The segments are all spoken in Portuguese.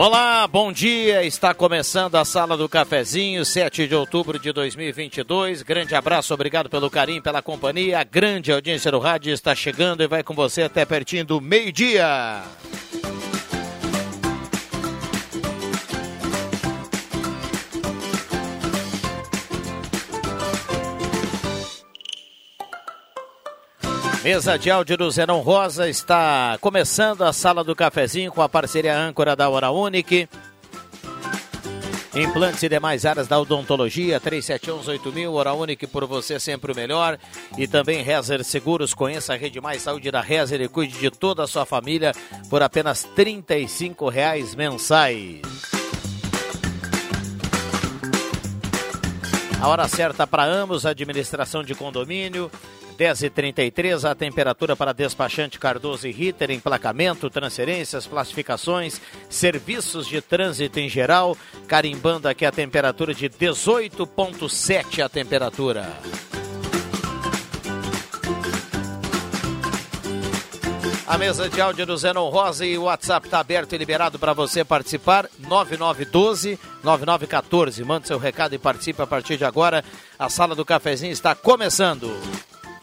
Olá, bom dia. Está começando a Sala do Cafezinho, 7 de outubro de 2022. Grande abraço, obrigado pelo carinho, pela companhia. A grande audiência do rádio está chegando e vai com você até pertinho do meio-dia. Mesa de áudio do Zenon Rosa está começando a sala do cafezinho com a parceria âncora da Hora Unique. Implantes e demais áreas da odontologia, 3718000, Hora Unique por você sempre o melhor. E também Rezer Seguros, conheça a rede mais saúde da Rezer e cuide de toda a sua família por apenas R$ reais mensais. A hora certa para ambos, administração de condomínio, 10h33, a temperatura para despachante Cardoso e Ritter, emplacamento, transferências, classificações, serviços de trânsito em geral, carimbando aqui a temperatura de 18,7 a temperatura. A mesa de áudio do Zenon Rosa e o WhatsApp está aberto e liberado para você participar. 9912-9914. Mande seu recado e participe a partir de agora. A sala do cafezinho está começando.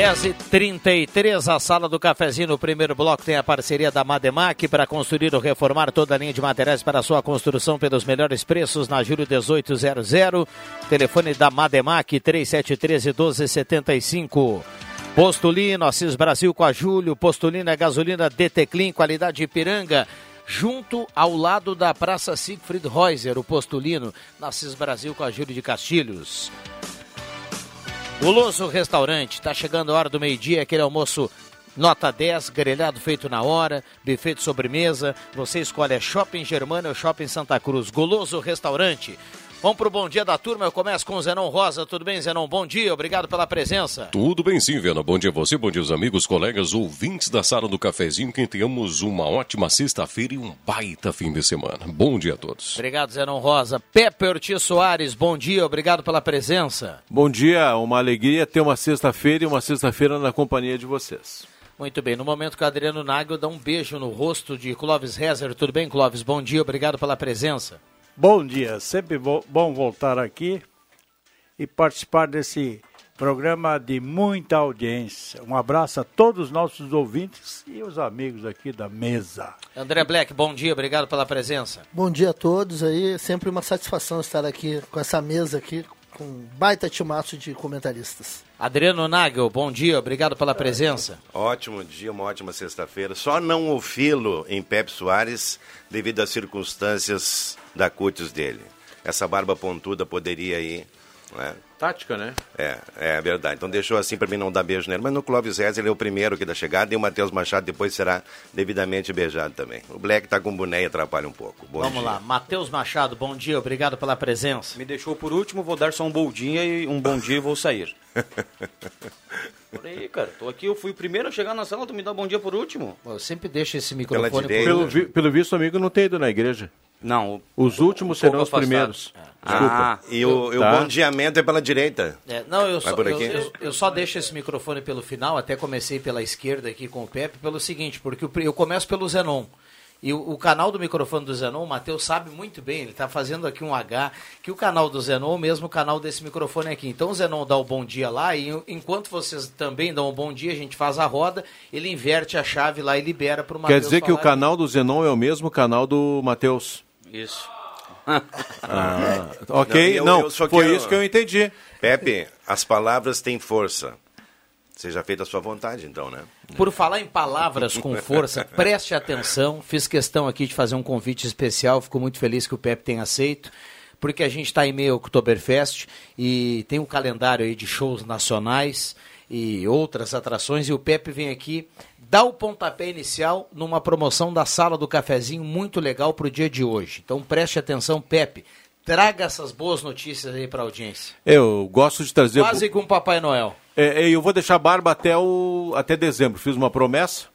Dez e trinta e três, a sala do cafezinho no primeiro bloco tem a parceria da Mademac para construir ou reformar toda a linha de materiais para sua construção pelos melhores preços na Júlio 1800. Telefone da Mademac 3713 1275. Postulino, Assis Brasil com a Júlio, Postulino é gasolina DT qualidade Ipiranga junto ao lado da Praça Siegfried Reuser, o Postulino, na Brasil com a Júlio de Castilhos. Guloso Restaurante, está chegando a hora do meio-dia, aquele almoço nota 10, grelhado feito na hora, buffet de sobremesa. Você escolhe é Shopping Germana ou Shopping Santa Cruz. Guloso Restaurante. Vamos pro bom dia da turma. Eu começo com o Zenon Rosa. Tudo bem, Zenon? Bom dia, obrigado pela presença. Tudo bem sim, Viana. Bom dia a você, bom dia aos amigos, colegas, ouvintes da sala do cafezinho. Que tenhamos uma ótima sexta-feira e um baita fim de semana. Bom dia a todos. Obrigado, Zenon Rosa. Pepe Ortiz Soares, bom dia, obrigado pela presença. Bom dia, uma alegria ter uma sexta-feira e uma sexta-feira na companhia de vocês. Muito bem, no momento que o Adriano Nagel dá um beijo no rosto de Clóvis Rezer. Tudo bem, Clóvis? Bom dia, obrigado pela presença. Bom dia, sempre bom voltar aqui e participar desse programa de muita audiência. Um abraço a todos os nossos ouvintes e os amigos aqui da mesa. André Black, bom dia, obrigado pela presença. Bom dia a todos aí, sempre uma satisfação estar aqui com essa mesa aqui, com um baita timaço de comentaristas. Adriano Nagel, bom dia, obrigado pela presença. Ótimo dia, uma ótima sexta-feira. Só não o filo em Pepe Soares devido às circunstâncias da cutis dele. Essa barba pontuda poderia aí né, Tática, né? É, é verdade. Então deixou assim para mim não dar beijo nele. Mas no Clóvis Rez ele é o primeiro aqui da chegada e o Matheus Machado depois será devidamente beijado também. O Black tá com boné e atrapalha um pouco. Bom Vamos dia. lá, Matheus Machado, bom dia, obrigado pela presença. Me deixou por último, vou dar só um bom dia e um bom dia e vou sair. Por aí, cara. Tô aqui, eu fui o primeiro a chegar na sala, tu me dá bom dia por último. Eu sempre deixo esse Pela microfone direita. Pelo, por vi- pelo visto, amigo não tem ido na igreja. Não, Os últimos Um serão os afastado. primeiros. Ah, E o, e o Tá. bondeamento é pela direita. É, não, eu Vai só, eu, eu- eu só deixo esse microfone pelo final, até comecei pela esquerda aqui com o Pepe, pelo seguinte, porque o pri- eu começo pelo Zenon. E o, o canal do microfone do Zenon, o Matheus sabe muito bem, ele está fazendo aqui um H, que o canal do Zenon é o mesmo canal desse microfone aqui. Então o Zenon dá o bom dia lá, e en- enquanto vocês também dão o bom dia, a gente faz a roda, ele inverte a chave lá e libera para o Matheus Quer dizer que o canal do Zenon é o mesmo canal do Matheus. Isso. Ah, ok, Não, eu- não, eu só foi quero- isso que eu entendi. Pepe, as palavras têm força. Seja feita a sua vontade, então, né? Por falar em palavras com força, preste atenção. Fiz questão aqui de fazer um convite especial. Fico muito feliz que o Pepe tenha aceito, porque a gente está em meio ao Oktoberfest e tem um calendário aí de shows nacionais e outras atrações. E o Pepe vem aqui dar o pontapé inicial numa promoção da Sala do Cafezinho muito legal para o dia de hoje. Então preste atenção, Pepe. Traga essas boas notícias aí para a audiência. Eu gosto de trazer. Quase com o Papai Noel. É, é, eu vou deixar a barba até, o, até dezembro. Fiz uma promessa.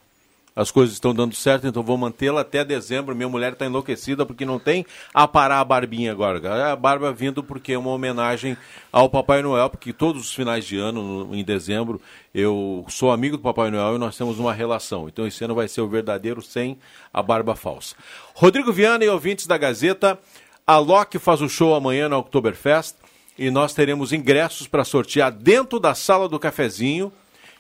As coisas estão dando certo, então vou mantê-la até dezembro. Minha mulher está enlouquecida porque não tem a parar a barbinha agora. A barba vindo porque é uma homenagem ao Papai Noel, porque todos os finais de ano, no- em dezembro, eu sou amigo do Papai Noel e nós temos uma relação. Então esse ano vai ser o verdadeiro sem a barba falsa. Rodrigo Viana e ouvintes da Gazeta, a Loki faz o show amanhã na Oktoberfest e nós teremos ingressos para sortear dentro da sala do cafezinho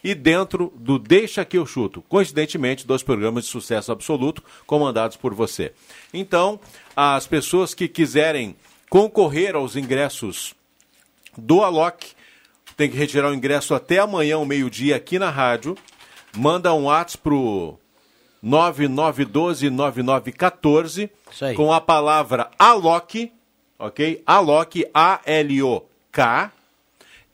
e dentro do Deixa que eu chuto. Coincidentemente, dois programas de sucesso absoluto comandados por você. Então, as pessoas que quiserem concorrer aos ingressos do Alok, tem que retirar o ingresso até amanhã, ao meio-dia, aqui na rádio. Manda um WhatsApp pro 9912-9914 Isso aí. com a palavra Alok, ok? Alok, A-L-O-K.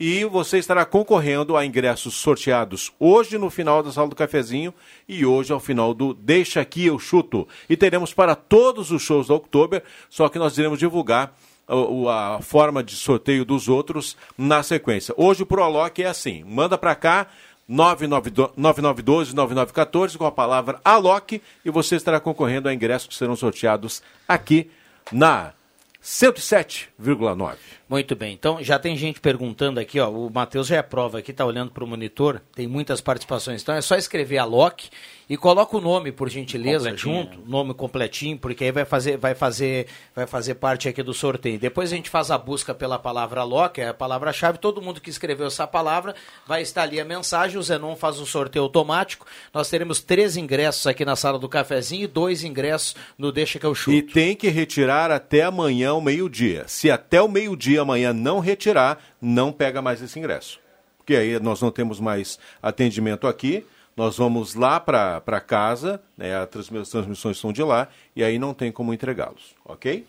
E você estará concorrendo a ingressos sorteados hoje no final da sala do cafezinho e hoje ao final do Deixa Aqui Eu Chuto. E teremos para todos os shows da Oktober, só que nós iremos divulgar o- o- a forma de sorteio dos outros na sequência. Hoje pro Alok é assim, manda para cá 9912-9914 com a palavra Alok e você estará concorrendo a ingressos que serão sorteados aqui na 107,9. Muito bem, então já tem gente perguntando aqui, ó, o Matheus já é prova aqui, tá olhando para o monitor, tem muitas participações, então é só escrever a Loki e coloca o nome, por gentileza, junto, nome completinho, porque aí vai fazer, vai fazer, vai fazer parte aqui do sorteio. Depois a gente faz a busca pela palavra Loki, é a palavra-chave, todo mundo que escreveu essa palavra vai estar ali a mensagem, o Zenon faz o sorteio automático, nós teremos três ingressos aqui na sala do cafezinho e dois ingressos no Deixa que eu chuto. E tem que retirar até amanhã ao meio-dia. Se até o meio-dia amanhã não retirar, não pega mais esse ingresso. Porque aí nós não temos mais atendimento aqui, nós vamos lá para casa, né, as transmi- as transmissões são de lá, e aí não tem como entregá-los, ok?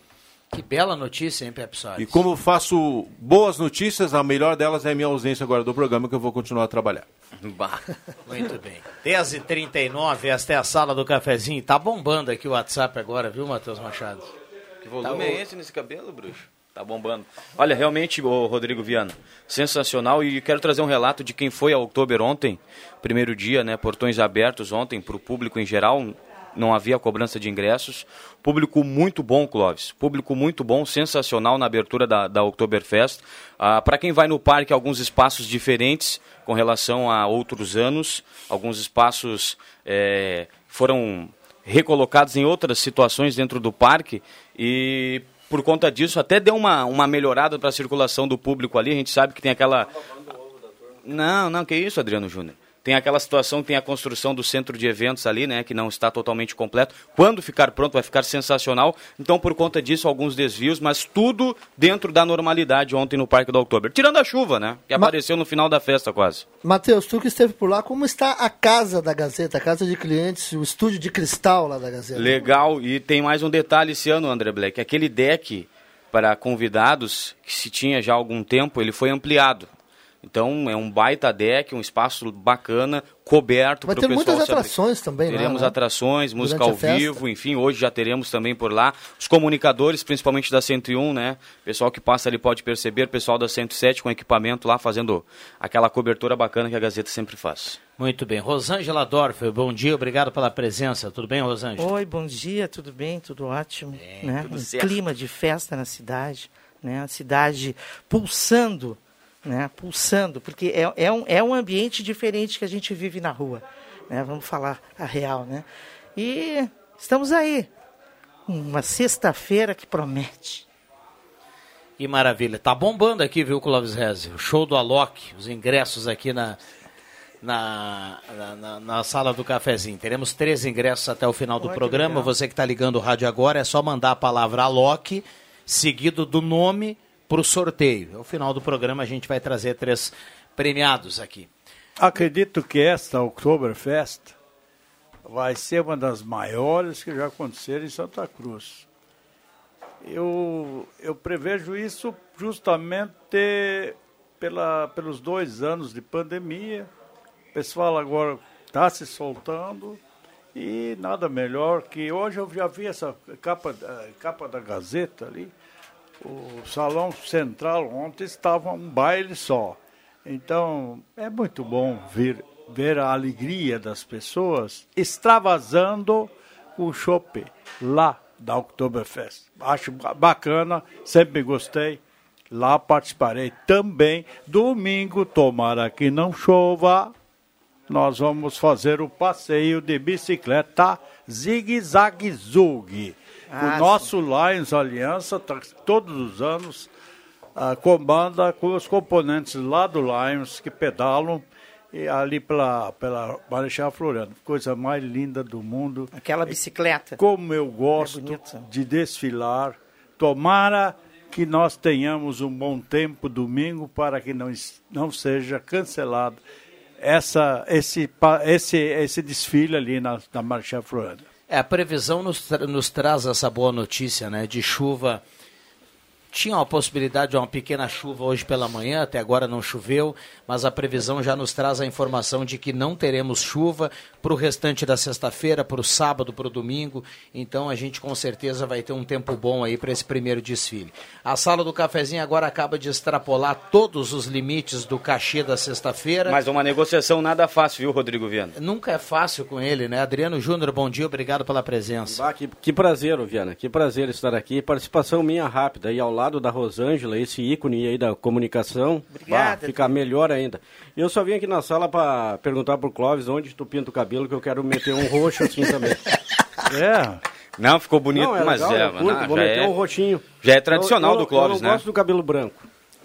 Que bela notícia, hein, Pepe Soares? E como eu faço boas notícias, a melhor delas é a minha ausência agora do programa, que eu vou continuar a trabalhar. Bah. Muito bem. 10h39, esta é a sala do cafezinho. Tá bombando aqui o WhatsApp agora, viu, Matheus Machado? Que volume Tá é esse nesse cabelo, bruxo? Tá bombando. Olha, realmente, o Rodrigo Viana, sensacional. E quero trazer um relato de quem foi a Oktober ontem, primeiro dia, né? Portões abertos ontem para o público em geral. Não havia cobrança de ingressos. Público muito bom, Clóvis. Público muito bom, sensacional na abertura da, da Oktoberfest. Ah, para quem vai no parque, alguns espaços diferentes com relação a outros anos. Alguns espaços eh, foram recolocados em outras situações dentro do parque e por conta disso até deu uma, uma melhorada para a circulação do público ali. A gente sabe que tem aquela. Não, não, que isso, Adriano Júnior. Tem aquela situação, tem a construção do centro de eventos ali, né, que não está totalmente completo. Quando ficar pronto, vai ficar sensacional. Então, por conta disso, alguns desvios, mas tudo dentro da normalidade ontem no Parque do Oktober. Tirando a chuva, né, que Ma- apareceu no final da festa quase. Matheus, tu que esteve por lá, como está a casa da Gazeta, a casa de clientes, o estúdio de cristal lá da Gazeta? Legal, e tem mais um detalhe esse ano, André Black. Aquele deck para convidados, que se tinha já há algum tempo, ele foi ampliado. Então é um baita deck, um espaço bacana, coberto Vai para o ter pessoal muitas se abri- atrações também lá, Teremos né? atrações, música Durante ao vivo, enfim, hoje já teremos também por lá os comunicadores, principalmente da 101, né? Pessoal que passa ali pode perceber, pessoal da 107 com equipamento lá fazendo aquela cobertura bacana que a Gazeta sempre faz. Muito bem. Rosângela Dorfer, bom dia, obrigado pela presença. Tudo bem, Rosângela? Oi, bom dia, tudo bem? Tudo ótimo. né? tudo um certo. clima de festa na cidade, né? A cidade pulsando, né? Pulsando, porque é, é, um, é um ambiente diferente que a gente vive na rua, né? Vamos falar a real, né? E estamos aí, uma sexta-feira que promete. Que maravilha. Tá bombando aqui, viu, Clóvis Reze? O show do Alok, os ingressos aqui na, na, na, na- sala do cafezinho. Teremos três ingressos até o final do Olha programa. Você que está ligando o rádio agora, é só mandar a palavra Alok, seguido do nome para o sorteio. Ao final do programa a gente vai trazer três premiados aqui. Acredito que esta Oktoberfest vai ser uma das maiores que já aconteceram em Santa Cruz. Eu, eu prevejo isso justamente pela, pelos dois anos de pandemia. O pessoal agora está se soltando e nada melhor que hoje eu já vi essa capa, eh, capa da Gazeta ali. O salão central ontem estava um baile só. Então é muito bom ver, ver a alegria das pessoas extravasando o chopp lá da Oktoberfest. Acho ba- bacana, sempre gostei. Lá participarei também. Domingo, tomara que não chova, nós vamos fazer o passeio de bicicleta zigue-zague-zug. Ah, o nosso Lions Aliança, tá- todos os anos, ah, comanda com os componentes lá do Lions que pedalam e ali pela, pela Marechal Floriano. Coisa mais linda do mundo. Aquela bicicleta. Como eu gosto bonito. de desfilar. Tomara que nós tenhamos um bom tempo domingo para que não, não seja cancelado essa, esse, esse, esse desfile ali na, na Marechal Floriano. É, a previsão nos, tra- nos traz essa boa notícia, né? De chuva. Tinha uma possibilidade de uma pequena chuva hoje pela manhã, até agora não choveu, mas a previsão já nos traz a informação de que não teremos chuva para o restante da sexta-feira, para o sábado, para o domingo. Então a gente com certeza vai ter um tempo bom aí para esse primeiro desfile. A sala do cafezinho agora acaba de extrapolar todos os limites do cachê da sexta-feira. Mas uma negociação nada fácil, viu, Rodrigo Viana? Nunca é fácil com ele, né? Adriano Júnior, bom dia, obrigado pela presença. Ah, que, que prazer, Viana, que prazer estar aqui. Participação minha rápida aí ao lado da Rosângela, esse ícone aí da comunicação. Obrigada, Bah, fica melhor ainda. E eu só vim aqui na sala para perguntar pro Clóvis onde tu pinta o cabelo, que eu quero meter um roxo assim também. É. Não, ficou bonito, Não, é mas legal, é, eu curto, não, vou já, meter é, um roxinho. já é tradicional Eu- eu- do Clóvis, eu não né? gosto do cabelo branco.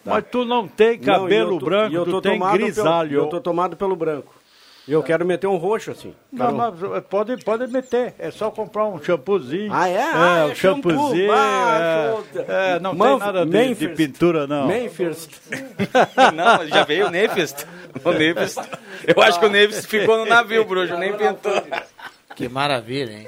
Mas tu não tem Não, cabelo eu tô- branco, e eu tu tô tem tomado pelo- grisalho. eu tô tomado pelo branco. E eu quero meter um roxo assim. Não, mas pode, pode meter. É só comprar um shampoozinho. Ah, é? Ah, um é shampoo. shampoozinho. Ah, é, é, não Manf- tem nada de, de Memphis. pintura, não. Memphis. Não, já veio o Neves. O Neves. Eu acho que o Neves ficou no navio, Brujo, nem pintou. Que maravilha, hein?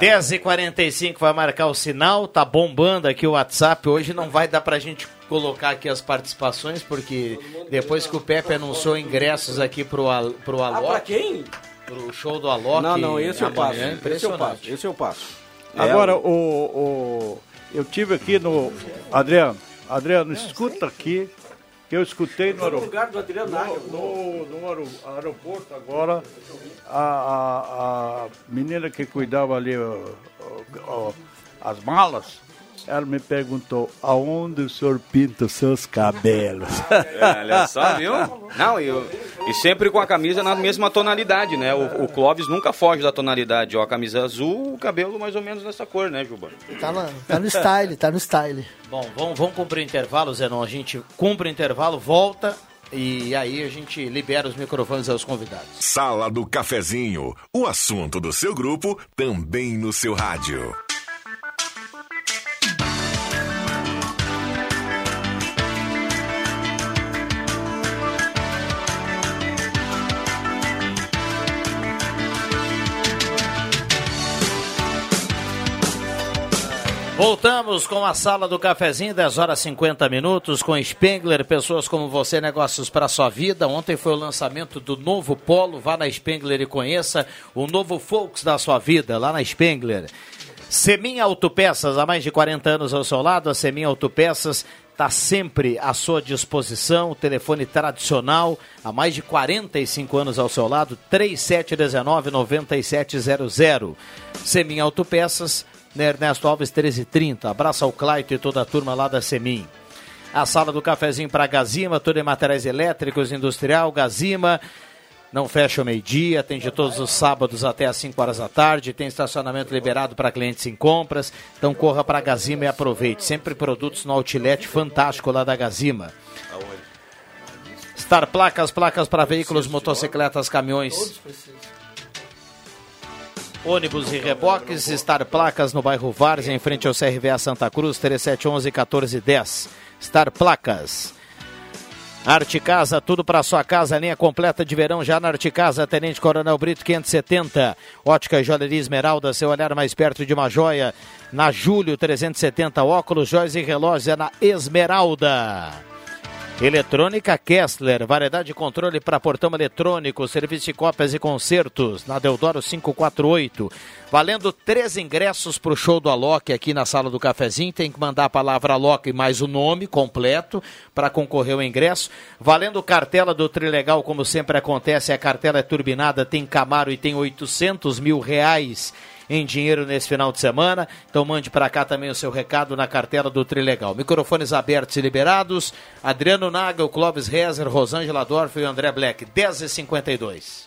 10h45 vai marcar o sinal, tá bombando aqui o WhatsApp. Hoje não vai dar pra gente colocar aqui as participações, porque depois que o Pepe anunciou ingressos aqui pro, Al- pro Ah, pra Alok, quem? pro show do Alok. Não, não, esse eu passo. Esse eu passo. Esse eu passo. Agora, É, o, o, eu tive aqui no. Adriano, Adriano, escuta aqui, que eu escutei no Nagel. No, no aero- aeroporto agora, a, a, a menina que cuidava ali ó, ó, ó, as malas, ela me perguntou aonde o senhor pinta os seus cabelos. É, olha só, viu? Não, e, eu- e sempre com a camisa na mesma tonalidade, né? O, o Clóvis nunca foge da tonalidade. Ó, a camisa azul, o cabelo mais ou menos nessa cor, né, Juba? Tá, na- tá no style, tá no style. Bom, vamos, vamos cumprir o intervalo, Zenon. A gente cumpre o intervalo, volta e aí a gente libera os microfones aos convidados. Sala do Cafezinho, o assunto do seu grupo também no seu rádio. Voltamos com a sala do cafezinho, 10 horas 50 minutos, com Spengler, pessoas como você, negócios para sua vida. Ontem foi o lançamento do novo Polo, vá na Spengler e conheça o novo Folks da sua vida, lá na Spengler. Semin Autopeças, há mais de 40 anos ao seu lado, a Semin Autopeças está sempre à sua disposição, telefone tradicional, há mais de 45 anos ao seu lado, 3719-9700. Semin Autopeças, na Ernesto Alves 1330. Abraço ao Claito e toda a turma lá da Semin. A sala do cafezinho para Gazima, tudo em materiais elétricos, industrial, Gazima. Não fecha o meio-dia, atende todos os sábados até às 5 horas da tarde, tem estacionamento liberado para clientes em compras. Então corra para a Gazima e aproveite. Sempre produtos no outlet fantástico lá da Gazima. Star Placas, placas para veículos, motocicletas, caminhões. Ônibus e reboques, Star Placas no bairro Várzea, em frente ao CRVA Santa Cruz, 3711-1410. Star Placas. Arte Casa, tudo para sua casa, linha completa de verão já na Arte Casa, Tenente Coronel Brito 570. Ótica e Joalheria Esmeralda, seu olhar mais perto de uma joia. Na Júlio 370, óculos, joias e relógios é na Esmeralda. Eletrônica Kessler, variedade de controle para portão eletrônico, serviço de cópias e concertos, na Deodoro 548. Valendo três ingressos para o show do Alok aqui na sala do cafezinho. Tem que mandar a palavra Alok mais o nome completo para concorrer ao ingresso. Valendo cartela do Trilegal, como sempre acontece, a cartela é turbinada, tem Camaro e tem 800 mil reais em dinheiro nesse final de semana. Então mande para cá também o seu recado na cartela do Trilegal. Microfones abertos e liberados. Adriano Naga, Clóvis Rezer, Rosângela Dorf e André Black. 10h52.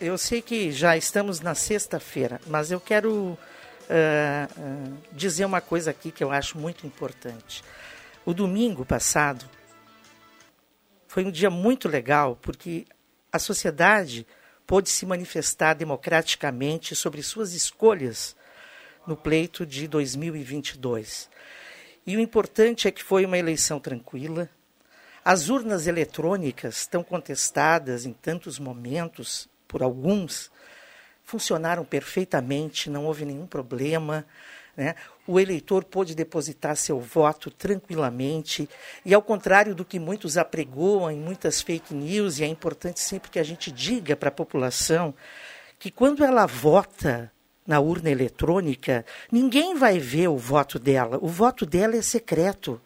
Eu sei que já estamos na sexta-feira, mas eu quero uh, uh, dizer uma coisa aqui que eu acho muito importante. O domingo passado foi um dia muito legal porque a sociedade pôde se manifestar democraticamente sobre suas escolhas no pleito de 2022. E o importante é que foi uma eleição tranquila. As urnas eletrônicas, tão contestadas em tantos momentos por alguns, funcionaram perfeitamente, não houve nenhum problema. Né? O eleitor pôde depositar seu voto tranquilamente, e ao contrário do que muitos apregoam em muitas fake news, e é importante sempre que a gente diga para a população que quando ela vota na urna eletrônica, ninguém vai ver o voto dela. O voto dela é secreto.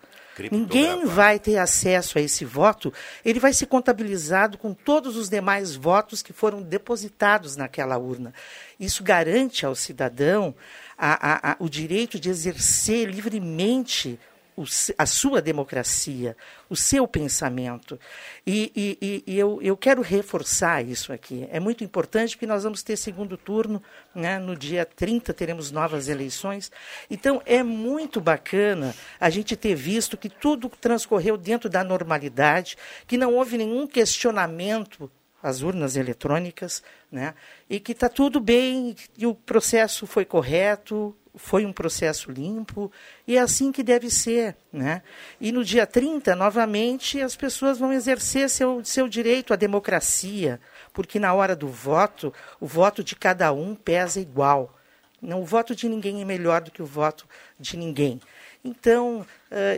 Ninguém vai ter acesso a esse voto, ele vai ser contabilizado com todos os demais votos que foram depositados naquela urna. Isso garante ao cidadão a, a, o direito de exercer livremente o, a sua democracia, o seu pensamento. E, e, e, eu, eu quero reforçar isso aqui. É muito importante porque nós vamos ter segundo turno, né? no dia 30 teremos novas eleições. Então é muito bacana a gente ter visto que tudo transcorreu dentro da normalidade, que não houve nenhum questionamento as urnas eletrônicas, né? e que está tudo bem, e o processo foi correto, foi um processo limpo, e é assim que deve ser. Né? E no dia 30, novamente, as pessoas vão exercer seu, seu direito à democracia, porque na hora do voto, o voto de cada um pesa igual. Não, o voto de ninguém é melhor do que o voto de ninguém. Então,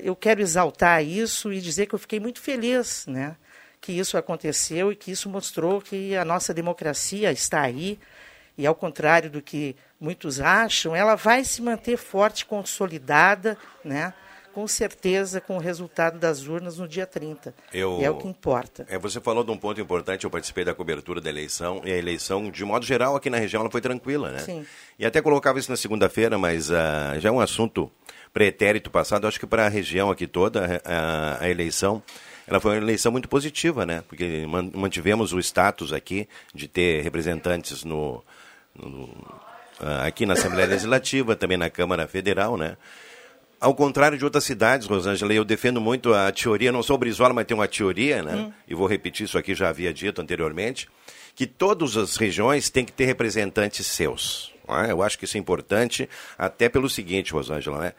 eu quero exaltar isso e dizer que eu fiquei muito feliz, né? Que isso aconteceu e que isso mostrou que a nossa democracia está aí. E ao contrário do que muitos acham, ela vai se manter forte, consolidada, né? com certeza com o resultado das urnas no dia 30. Eu, é o que importa. É, você falou de um ponto importante, eu participei da cobertura da eleição, e a eleição, de modo geral, aqui na região, ela foi tranquila, né? Sim. E até colocava isso na segunda-feira, mas uh, já é um assunto pretérito passado, acho que para a região aqui toda, a, a eleição ela foi uma eleição muito positiva, né? Porque mantivemos o status aqui de ter representantes no, no ah, aqui na Assembleia Legislativa, também na Câmara Federal, né? Ao contrário de outras cidades, Rosângela, eu defendo muito a teoria, não sou Brizola, mas tem uma teoria, né? Hum. E vou repetir isso aqui, já havia dito anteriormente, que todas as regiões têm que ter representantes seus. É? Eu acho que isso é importante, até pelo seguinte, Rosângela, né?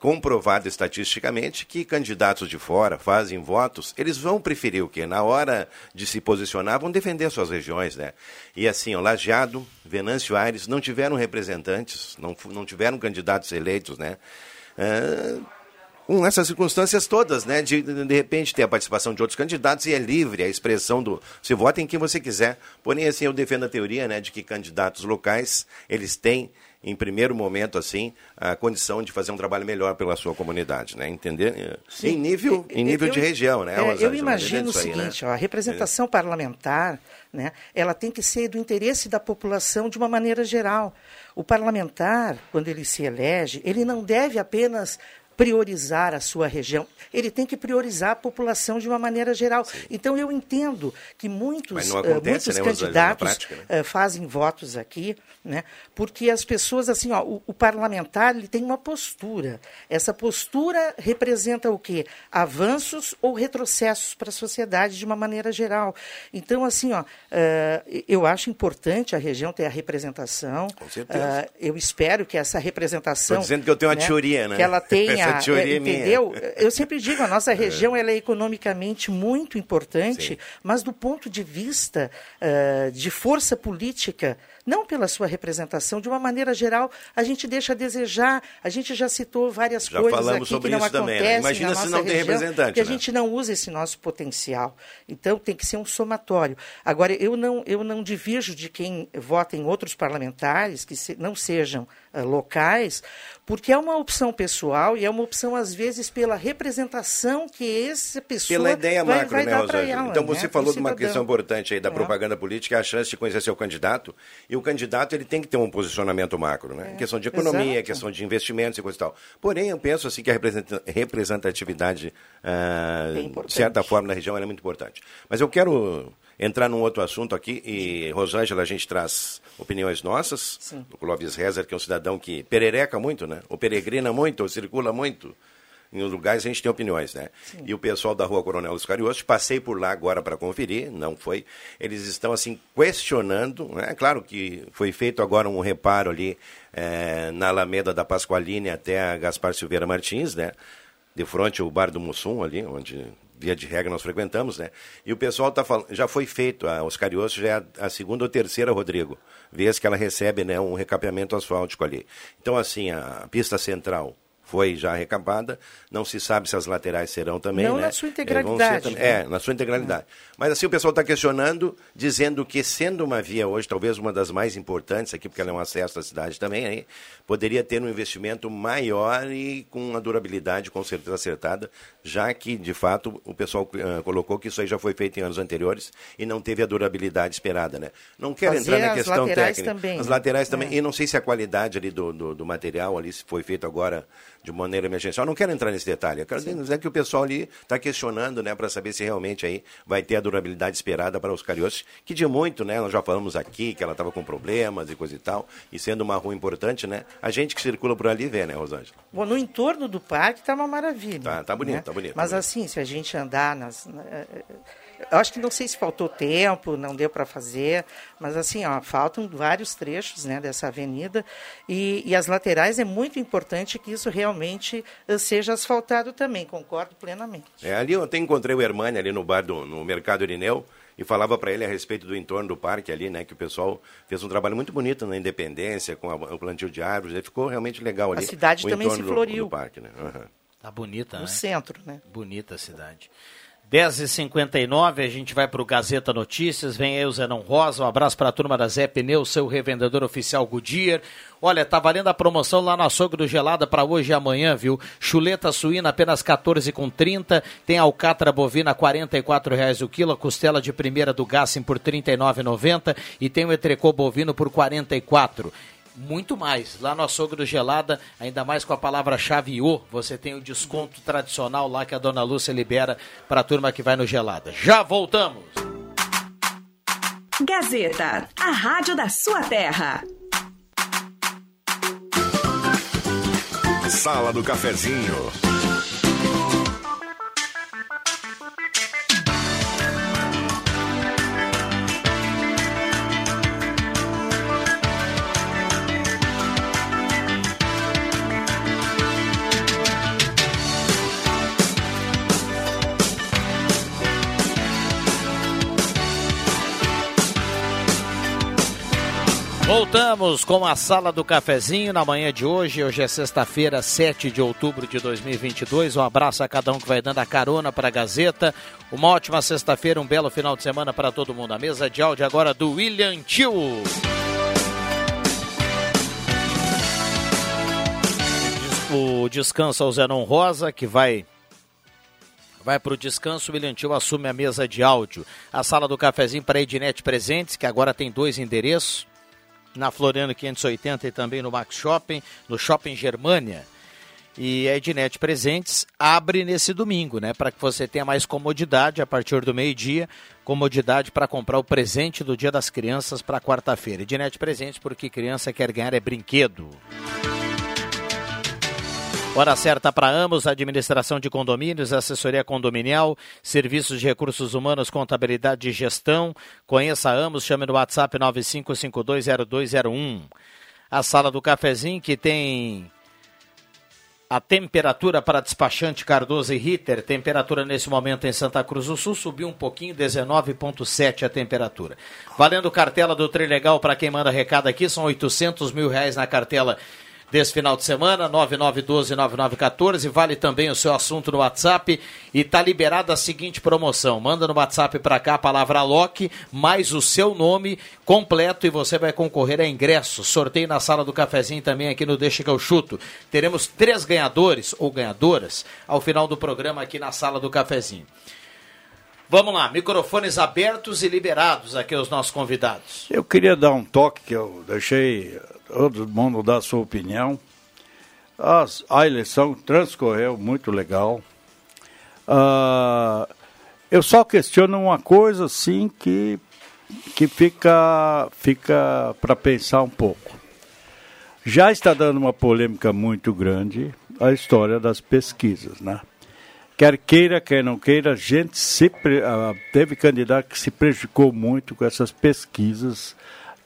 Comprovado estatisticamente que candidatos de fora fazem votos, eles vão preferir o quê? Na hora de se posicionar, vão defender suas regiões, né? E assim, o Lajeado, Venâncio Aires não tiveram representantes, não, não tiveram candidatos eleitos, né? é, com essas circunstâncias todas, né? De, de repente ter a participação de outros candidatos e é livre a expressão do. Se vota em quem você quiser. Porém, assim, eu defendo a teoria, né, de que candidatos locais, eles têm em primeiro momento, assim, a condição de fazer um trabalho melhor pela sua comunidade, né? Entender? Sim. Em nível, em nível Eu- de região, né? é, eu imagino o Isso aí, né? seguinte, ó, a representação parlamentar, né, ela tem que ser do interesse da população de uma maneira geral. O parlamentar, quando ele se elege, ele não deve apenas priorizar a sua região, ele tem que priorizar a população de uma maneira geral. Então eu entendo que muitos, eh, acontece, muitos né, candidatos prática, né? eh, fazem votos aqui, né? Porque as pessoas assim, ó, o, o parlamentar ele tem uma postura. Essa postura representa o quê? Avanços ou retrocessos para a sociedade de uma maneira geral. Então assim, ó, eh, eu acho importante a região ter a representação. Com certeza. Eu espero que essa representação. Tô dizendo que eu tenho uma teoria, né? Que ela tenha, Essa teoria eh, é minha. entendeu? Eu sempre digo, a nossa região ela é economicamente muito importante, mas do ponto de vista eh, de força política, não pela sua representação, de uma maneira geral, a gente deixa a desejar. A gente já citou várias Já coisas aqui que não né? acontecem Imagina na se não tem região, representante, que a né? gente não usa esse nosso potencial. Então tem que ser um somatório. Agora eu não eu não divirjo de quem vota em outros parlamentares que se- não sejam ah, locais, porque é uma opção pessoal e é uma opção às vezes pela representação que essa pessoa Pela ideia vai, macro, vai né, Rosângela? ela. Então né, você pro falou de uma questão importante aí da É. propaganda política, é a chance de conhecer seu candidato. E o candidato ele tem que ter um posicionamento macro, né? É, Questão de economia, exato. questão de investimentos e coisa e tal. Porém, eu penso assim que a representa- representatividade, ah, É de certa forma, na região é muito importante. Mas eu quero entrar num outro assunto aqui e, Rosângela, a gente traz opiniões nossas. Sim. O Clóvis Rezer, que é um cidadão que perereca muito, né? Ou peregrina muito, ou circula muito. Em lugares a gente tem opiniões, né? E o pessoal da Rua Coronel dos Cariosos, passei por lá agora para conferir, não foi. Eles estão assim questionando, né? Claro que foi feito agora um reparo ali eh, na Alameda da Pasqualine até a Gaspar Silveira Martins, né? De frente ao Bar do Mussum ali, onde via de regra nós frequentamos, né? E o pessoal está falando, já foi feito, a Os Cariosos já é a, a segunda ou terceira, Rodrigo, vez que ela recebe, né, um recapeamento asfáltico ali. Então assim, a pista central foi já recapada, não se sabe se as laterais serão também, Não né? na sua ser integralidade, né? É, na sua integralidade. Mas assim o pessoal está questionando, dizendo que sendo uma via hoje, talvez uma das mais importantes aqui, porque ela é um acesso à cidade também, aí, poderia ter um investimento maior e com uma durabilidade com certeza acertada, já que, de fato, o pessoal ah, colocou que isso aí já foi feito em anos anteriores e não teve a durabilidade esperada, né? Não quero Fazer entrar na questão técnica. também, as né? laterais também. É. E não sei se a qualidade ali do, do, do material ali se foi feito agora de maneira emergencial. Não quero entrar nesse detalhe. Eu quero dizer que o pessoal ali está questionando, né, para saber se realmente aí vai ter a durabilidade esperada para os cariocas, que de muito, né, nós já falamos aqui que ela estava com problemas e coisa e tal, e sendo uma rua importante, né, a gente que circula por ali vê, né, Rosângela? Bom, no entorno do parque está uma maravilha. Tá, tá bonito, né? tá bonito, Mas tá bonito. assim, se a gente andar nas. Eu acho que não sei se faltou tempo, não deu para fazer, mas assim, ó, faltam vários trechos né, dessa avenida e, e as laterais é muito importante que isso realmente eh, seja asfaltado também, concordo plenamente. É, ali eu até encontrei o Hermani ali no bar do no Mercado Irineu e falava para ele a respeito do entorno do parque ali, né, que o pessoal fez um trabalho muito bonito na Independência, com a- o plantio de árvores, ele ficou realmente legal ali. A cidade o também se do- floriu. Do, parque, né? Aham. Tá bonita, No né? centro, né? Bonita a cidade. 10h59, a gente vai para o Gazeta Notícias. Vem aí o Zenon Rosa. Um abraço para a turma da Zé Pneu, seu revendedor oficial Goodyear. Olha, tá valendo a promoção lá no açougue do Gelada para hoje e amanhã, viu? Chuleta suína apenas 14,30. Tem alcatra bovina 44 reais o quilo. A costela de primeira do Gassim por R$ 39,90. E tem o entrecô bovino por R$ 44 muito mais. Lá no açougue do Gelada, ainda mais com a palavra-chave O, você tem o desconto tradicional lá que a dona Lúcia libera para a turma que vai no Gelada. Já voltamos! Gazeta, a rádio da sua terra. Sala do Cafezinho. Voltamos com a sala do cafezinho na manhã de hoje. Hoje é sexta-feira, 7 de outubro de 2022. Um abraço a cada um que vai dando a carona para a Gazeta. Uma ótima sexta-feira, um belo final de semana para todo mundo. A mesa de áudio agora do William Tio. O descanso ao Zenon Rosa, que vai vai para o descanso. O William assume a mesa de áudio. A sala do cafezinho para a Ednet Presentes, que agora tem dois endereços na Floriano 580 e também no Max Shopping, no Shopping Germânia. E a Ednet Presentes abre nesse domingo, né? Para que você tenha mais comodidade a partir do meio-dia, comodidade para comprar o presente do Dia das Crianças para quarta-feira. Ednet Presentes, porque criança quer ganhar é brinquedo. Hora certa para Amos, administração de condomínios, assessoria condominial, serviços de recursos humanos, contabilidade e gestão. Conheça a Amos, chame no WhatsApp 95520201. A sala do cafezinho que tem a temperatura para despachante Cardoso e Ritter, temperatura nesse momento em Santa Cruz do Sul subiu um pouquinho, 19,7 a temperatura. Valendo cartela do Trilegal para quem manda recado aqui, são 800 mil reais na cartela desse final de semana, 9912-9914. Vale também o seu assunto no WhatsApp. E tá liberada a seguinte promoção: manda no WhatsApp para cá a palavra Loki, mais o seu nome completo e você vai concorrer a ingressos. Sorteio na sala do cafezinho também aqui no Deixa que eu chuto. Teremos três ganhadores ou ganhadoras ao final do programa aqui na sala do cafezinho. Vamos lá, microfones abertos e liberados aqui aos nossos convidados. Eu queria dar um toque que eu deixei todo mundo dar a sua opinião. As, a eleição transcorreu muito legal. Uh, eu só questiono uma coisa assim que, que fica, fica para pensar um pouco. Já está dando uma polêmica muito grande a história das pesquisas, né? Quer queira, quer não queira, a gente se, uh, teve candidato que se prejudicou muito com essas pesquisas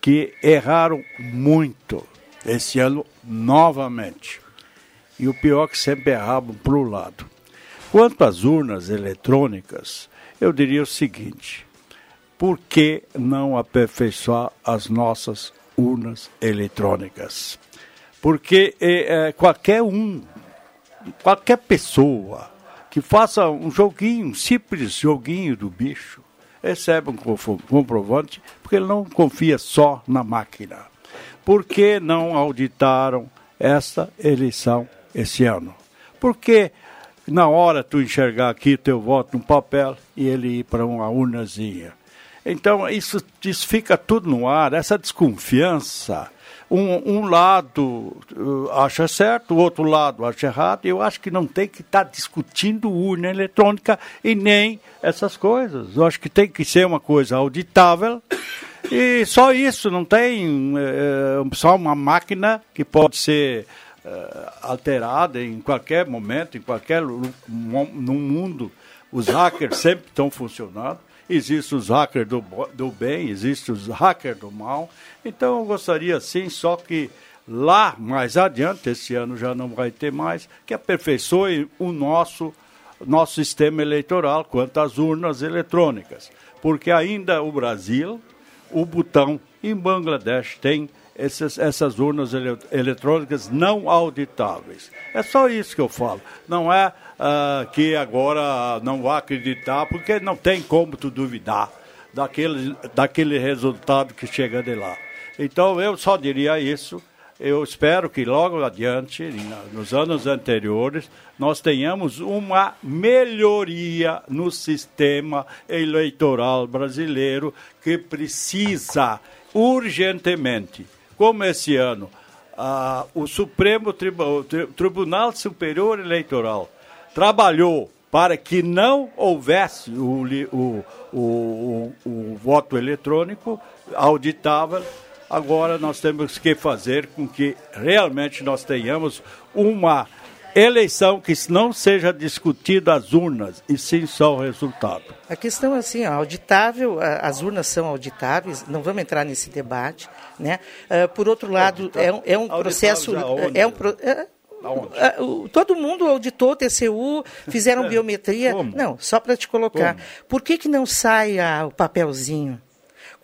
que erraram muito esse ano novamente. E o pior é que sempre erravam para o lado. Quanto às urnas eletrônicas, eu diria o seguinte: por que não aperfeiçoar as nossas urnas eletrônicas? Porque é, é, qualquer um, qualquer pessoa que faça um joguinho, um simples joguinho do bicho, recebe um comprovante, porque ele não confia só na máquina. Por que não auditaram esta eleição esse ano? Porque na hora tu enxergar aqui teu voto no papel e ele ir para uma urnazinha. Então isso, isso fica tudo no ar, essa desconfiança um, um lado uh, acha certo, o outro lado acha errado. Eu acho que não tem que estar tá discutindo urna eletrônica e nem essas coisas. Eu acho que tem que ser uma coisa auditável. E só isso, não tem é, só uma máquina que pode ser é, alterada em qualquer momento, em qualquer no mundo. Os hackers sempre estão funcionando. Existem os hackers do, do bem, existem os hackers do mal. Então eu gostaria sim, só que lá mais adiante, esse ano já não vai ter mais, que aperfeiçoe o nosso, nosso sistema eleitoral quanto às urnas eletrônicas. Porque ainda o Brasil, o Butão e Bangladesh tem essas, essas urnas ele, eletrônicas não auditáveis. É só isso que eu falo. Não é uh, que agora não vai acreditar, porque não tem como tu duvidar daquele, daquele resultado que chega de lá. Então eu só diria isso. Eu espero que logo adiante, nos anos anteriores, nós tenhamos uma melhoria no sistema eleitoral brasileiro que precisa urgentemente, como esse ano, ah, o Supremo Tribunal Superior Eleitoral trabalhou para que não houvesse o, o, o, o, voto eletrônico auditável. Agora nós temos que fazer com que realmente nós tenhamos uma eleição que não seja discutida as urnas e sim só o resultado. A questão é assim, auditável, as urnas são auditáveis, não vamos entrar nesse debate, né? Uh, por outro lado, é, um, é um processo, é um, é, ah, todo mundo auditou o TCU, fizeram biometria. Como? Não, só para te colocar. Como? Por que, que não sai a, o papelzinho?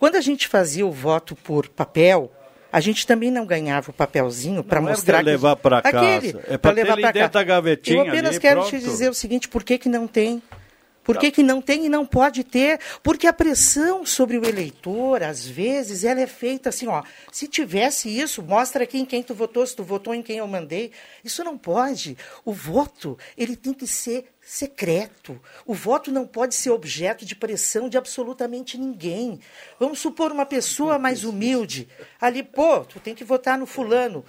Quando a gente fazia o voto por papel, A gente também não ganhava o papelzinho para é mostrar pra levar pra casa, Aquele, é ter levar dentro casa. da gavetinha Eu apenas ali, quero te pronto. dizer o seguinte, por que, que não tem? Por que, que não tem e não pode ter? Porque a pressão sobre o eleitor, às vezes, ela é feita assim, ó. Se tivesse isso, mostra aqui em quem tu votou, se tu votou em quem eu mandei. Isso não pode. O voto, ele tem que ser secreto. O voto não pode ser objeto de pressão de absolutamente ninguém. Vamos supor uma pessoa mais humilde. Ali, pô, tu tem que votar no fulano.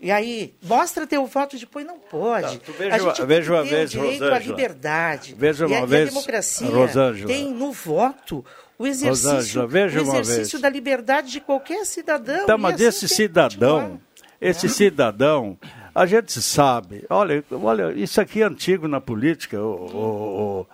E aí, mostra teu voto depois, não pode. Tá, tu veja a gente uma- tem vez, o direito à Rosângela. liberdade. Veja e uma a, e a vez, democracia Rosângela. tem no voto o exercício, Rosângela, veja o exercício da liberdade de qualquer cidadão. Tá, mas assim esse cidadão, esse cidadão, a gente sabe, olha, olha, isso aqui é antigo na política, o, o- o-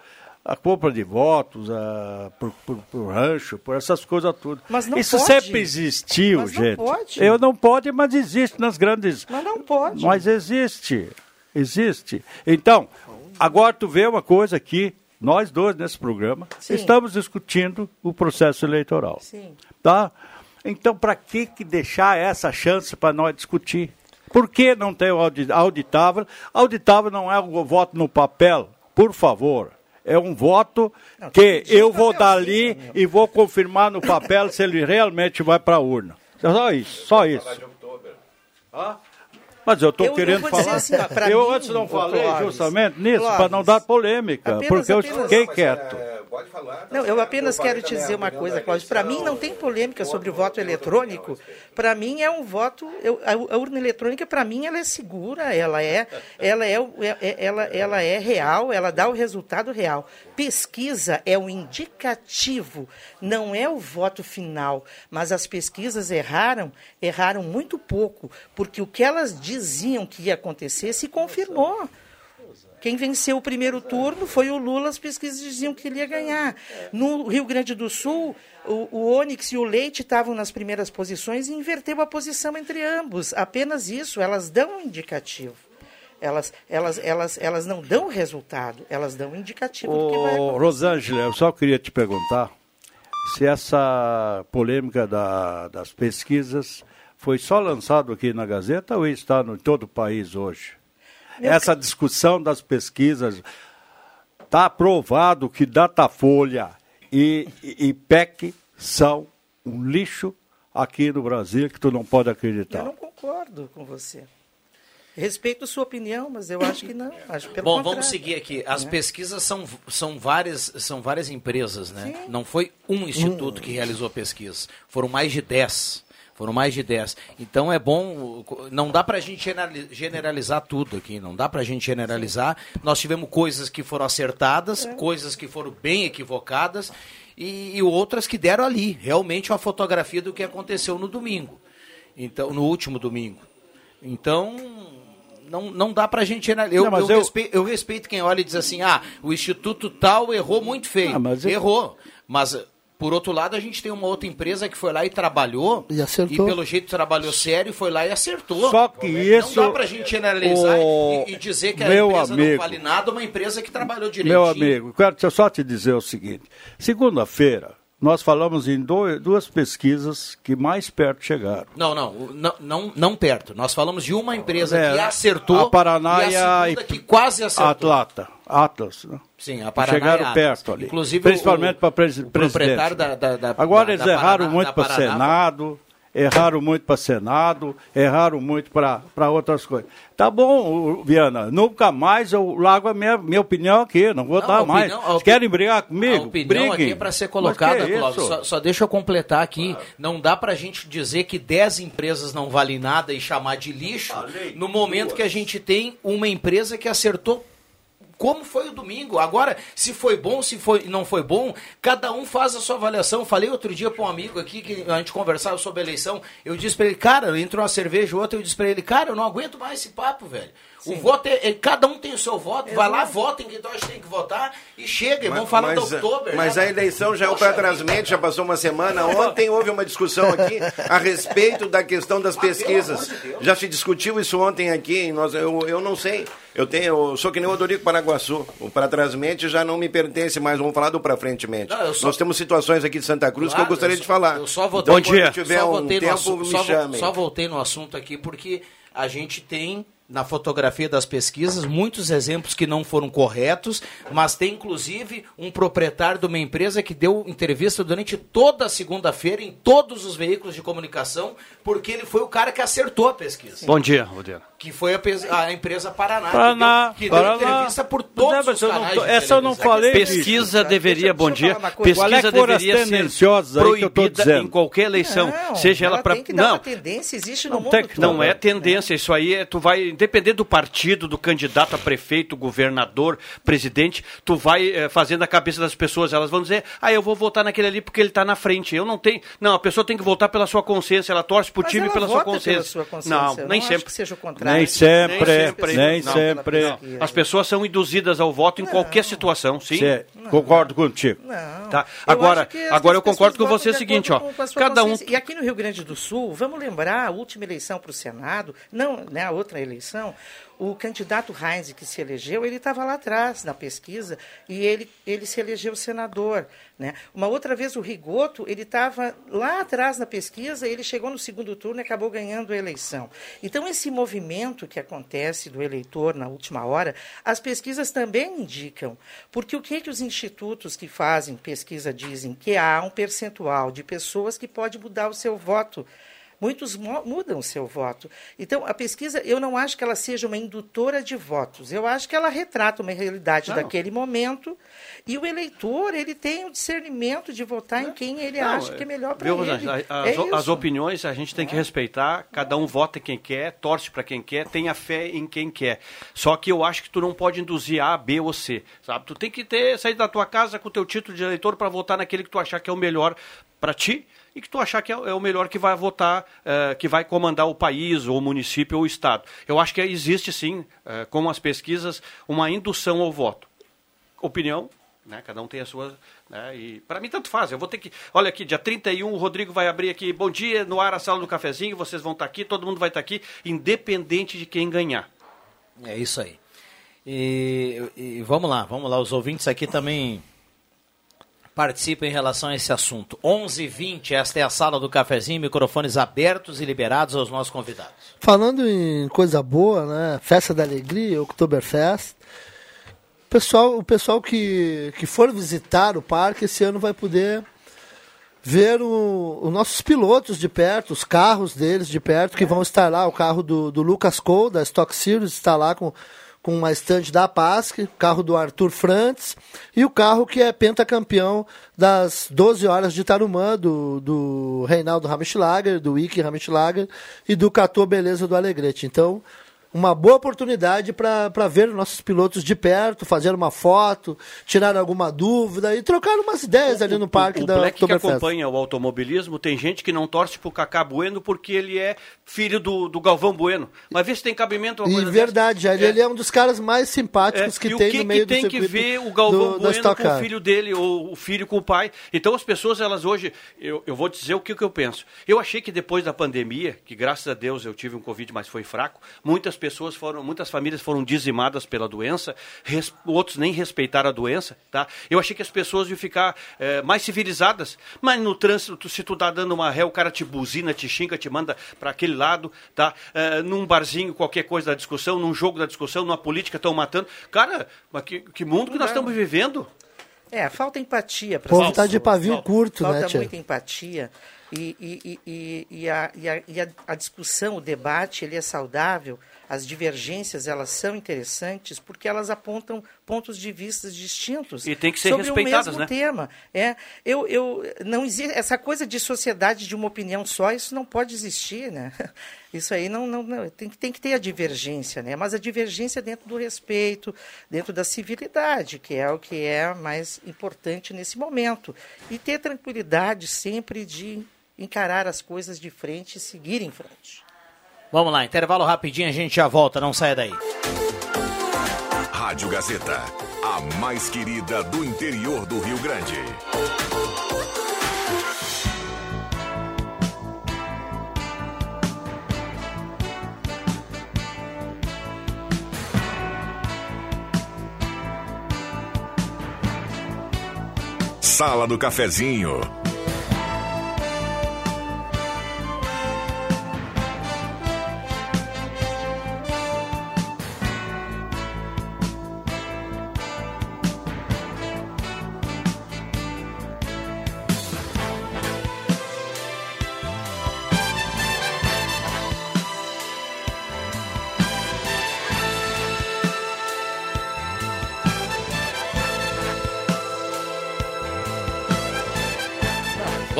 a compra de votos, a, por, por- por rancho, por essas coisas tudo. Mas não isso pode. sempre existiu, Mas não gente. pode. Eu não pode, mas existe nas grandes. Mas não pode. Mas existe, existe. Então, agora tu vê uma coisa aqui, nós dois nesse programa Sim. estamos discutindo o processo eleitoral. Sim. Tá? Então, para que, que deixar essa chance para nós discutir? Por que não tem o audi- auditável? Auditável não é um voto no papel, por favor. É um voto que eu vou dar ali e vou confirmar no papel se ele realmente vai para a urna. Só isso, só isso. Mas eu estou Eu- eu querendo dizer falar. assim, eu mim, antes não falei Clóvis, justamente nisso, para não dar polêmica, apenas- porque eu apenas- fiquei quieto. Não, eu apenas quero te dizer uma coisa, Cláudio. Para mim, não tem polêmica sobre o voto eletrônico. Para mim, é um voto. eu- a urna eletrônica, para mim, ela é segura, ela é, ela, é, é- é- ela, ela é real, ela dá o resultado real. Pesquisa é um indicativo, não é o voto final. Mas as pesquisas erraram, erraram muito pouco, porque o que elas diziam que ia acontecer se confirmou. Quem venceu o primeiro turno foi o Lula, as pesquisas diziam que ele ia ganhar. No Rio Grande do Sul, o, o Onyx e o Leite estavam nas primeiras posições e inverteu a posição entre ambos. Apenas isso, elas dão um indicativo. Elas, elas, elas, elas não dão resultado, elas dão um indicativo do que vai Ô, Rosângela, eu só queria te perguntar se essa polêmica da- das pesquisas foi só lançado aqui na Gazeta ou está no todo o país hoje? Essa discussão das pesquisas está provado que Datafolha e, e, e PEC são um lixo aqui no Brasil que tu não pode acreditar. Eu não concordo com você. Respeito a sua opinião, mas eu acho que não. Acho pelo Bom, contrário. vamos seguir aqui. As É. pesquisas são, são, várias, são várias empresas, né? Não foi um instituto que realizou a pesquisa. Foram mais de 10. Foram mais de 10. Então é bom, não dá para a gente generali- generalizar tudo aqui, não dá para a gente generalizar. Nós tivemos coisas que foram acertadas, coisas que foram bem equivocadas e, e outras que deram ali, realmente uma fotografia do que aconteceu no domingo, então no último domingo. Então não, não dá pra gente generalizar. Eu, Não, mas eu eu- respeito, eu respeito quem olha e diz assim, ah, o Instituto tal errou muito feio. Ah, mas eu- Errou. Mas, por outro lado, a gente tem uma outra empresa que foi lá e trabalhou. E acertou. pelo jeito trabalhou sério, foi lá e acertou. Só que isso- Não dá pra gente generalizar o- e, e dizer que a meu empresa amigo- não vale nada, uma empresa que trabalhou direitinho. Meu amigo, quero só te dizer o seguinte: segunda-feira, nós falamos em dois- duas pesquisas que mais perto chegaram. Não, não, não, não, não perto. Nós falamos de uma empresa É, que acertou a Paraná e a e- que quase acertou. Atlanta, Atlas. né? Sim, a Paraná Chegaram Atlas. perto ali. Inclusive, Principalmente para o presidente. proprietário da- da- da- Agora da- eles da erraram Paraná- muito para Paraná. Senado, erraram muito para Senado, erraram muito para outras coisas. Tá bom, Viana, nunca mais eu largo a minha, minha opinião aqui, não vou Não, dar mais. opinião- querem brigar comigo? A opinião Briguem. aqui é para ser colocada, é? Só, só deixa eu completar aqui. Não dá para a gente dizer que 10 empresas não valem nada e chamar de lixo no momento que a gente tem uma empresa que acertou como foi o domingo. Agora, se foi bom, se foi, não foi bom, cada um faz a sua avaliação. Falei outro dia para um amigo aqui que a gente conversava sobre a eleição. Eu disse para ele, cara, entrou uma cerveja, outra, eu disse para ele, cara, eu não aguento mais esse papo, velho. O voto é, é- Cada um tem o seu voto, vai lá, vota em quem tu acha que tem que votar e chega, e vamos falar mas, do outubro. mas né? a eleição já é para trás mente, já passou uma semana. Ontem houve uma discussão aqui a respeito da questão das pesquisas. Já se discutiu isso ontem aqui, nós, eu, eu não sei. Eu tenho, eu sou que nem o Odorico Paraguaçu. O para trás mente já não me pertence mais. Vamos falar do para frente mente. Não, só- Nós temos situações aqui de Santa Cruz que eu Claro, gostaria eu de só- falar. Eu só Então, quando tiver só um tempo, assunto, me só, chamem. só voltei no assunto aqui porque a gente tem na fotografia das pesquisas muitos exemplos que não foram corretos, mas tem inclusive um proprietário de uma empresa que deu entrevista durante toda a segunda-feira em todos os veículos de comunicação, porque ele foi o cara que acertou a pesquisa. Bom dia, Rodrigo. Que foi a, a empresa Paraná, Paraná, que deu, que deu Paraná. entrevista por Não, todos os eu não canais tô- de essa eu não falei, Pesquisa deveria, bom dia, é pesquisa as deveria ser eu proibida em qualquer eleição, Não, seja ela ela para não, uma tendência, existe no não, mundo tem- todo. não é tendência, isso aí é, tu vai, independente do partido, do candidato a prefeito, governador, presidente, tu vai eh, fazendo a cabeça das pessoas, elas vão dizer, ah, eu vou votar naquele ali porque ele está na frente, eu não tenho, não, a pessoa tem que votar pela sua consciência, ela torce pro Mas time ela pela vota sua consciência. pela sua consciência, Não, eu nem não acho sempre. que seja o contrário. Nem sempre, nem Não, sempre. não. As pessoas são induzidas ao voto em qualquer situação, sim. Cê- concordo contigo. Não. Tá. Eu Agora, as agora eu concordo com você o de seguinte, ó. Cada um. E aqui no Rio Grande do Sul, vamos lembrar a última eleição para o Senado, não, né, a outra eleição, o candidato Heinz que se elegeu, ele estava lá atrás na pesquisa e ele, ele se elegeu senador. Né? Uma outra vez o Rigoto, ele estava lá atrás na pesquisa, ele chegou no segundo turno e acabou ganhando a eleição. Então, esse movimento que acontece do eleitor na última hora, as pesquisas também indicam. Porque o que, que os institutos que fazem pesquisa dizem? Que há um percentual de pessoas que pode mudar o seu voto. Muitos mudam o seu voto. Então, a pesquisa, eu não acho que ela seja uma indutora de votos. Eu acho que ela retrata uma realidade Não. daquele momento. E o eleitor, ele tem o discernimento de votar em quem ele Não, acha que é melhor para ele. Rosângela? É As, as opiniões a gente tem que respeitar, cada um vota em quem quer, torce para quem quer, tem a fé em quem quer. Só que eu acho que tu não pode induzir A, B ou C, sabe? Tu tem que ter sair da tua casa com o teu título de eleitor para votar naquele que tu achar que é o melhor para ti e que tu achar que é, é o melhor que vai votar, eh, que vai comandar o país, ou o município, ou o estado. Eu acho que existe sim, eh, como as pesquisas, uma indução ao voto. Opinião, né? Cada um tem a sua. Né? E para mim tanto faz. Eu vou ter que. Olha aqui, dia 31, o Rodrigo vai abrir aqui. Bom dia, no ar a sala do cafezinho. Vocês vão estar aqui, todo mundo vai estar aqui, independente de quem ganhar. É isso aí. E, e vamos lá, vamos lá. Os ouvintes aqui também participam em relação a esse assunto. 11h20, esta é a sala do cafezinho, microfones abertos e liberados aos nossos convidados. Falando em coisa boa, né? Festa da Alegria, Oktoberfest. O pessoal, o pessoal que, que for visitar o parque esse ano vai poder ver os nossos pilotos de perto, os carros deles de perto, que vão estar lá. O carro do, do Lucas Cole, da Stock Series, está lá com, com uma estante da PASC, carro do Arthur Frantz e o carro que é pentacampeão das 12 horas de Tarumã, do, do Reinaldo Ramschlager, do Ike Ramschlager e do Catô Beleza do Alegrete. Então, uma boa oportunidade para ver nossos pilotos de perto, fazer uma foto, tirar alguma dúvida e trocar umas ideias ali no parque o da Black que acompanha o automobilismo, tem gente que não torce pro Cacá Bueno porque ele é filho do, do Galvão Bueno. Mas vê se tem cabimento uma E coisa verdade, ele, ele é um dos caras mais simpáticos É, que e o tem que no meio que tem do que circuito ver o Galvão do, da Bueno com o filho dele, ou o filho com o pai. Então as pessoas, elas hoje, eu, eu vou dizer o que, que eu penso. Eu achei que depois da pandemia, que graças a Deus eu tive um Covid, mas foi fraco, muitas pessoas foram, muitas famílias foram dizimadas pela doença, res- outros nem respeitaram a doença, tá? Eu achei que as pessoas iam ficar eh, mais civilizadas, mas no trânsito, se tu tá dando uma ré, o cara te buzina, te xinga, te manda para aquele lado, tá? Eh, num barzinho, qualquer coisa da discussão, num jogo da discussão, numa política, estão matando. Cara, mas que, que mundo que nós estamos vivendo? É, falta empatia. O para povo tá de pavio curto, falta né, tia? muita empatia e, e, e, e, a, e, a, e a discussão, o debate, ele é saudável. As divergências elas são interessantes porque elas apontam pontos de vista distintos E tem que ser sobre respeitadas, o mesmo né? tema. É, eu, eu não existe essa coisa de sociedade de uma opinião só, isso não pode existir, né? Isso aí não, não, não tem, que- tem que ter a divergência, né? Mas a divergência dentro do respeito, dentro da civilidade, que é o que é mais importante nesse momento. E ter tranquilidade sempre de encarar as coisas de frente e seguir em frente. Vamos lá, intervalo rapidinho, a gente já volta, não saia daí. Rádio Gazeta, a mais querida do interior do Rio Grande. Sala do Cafezinho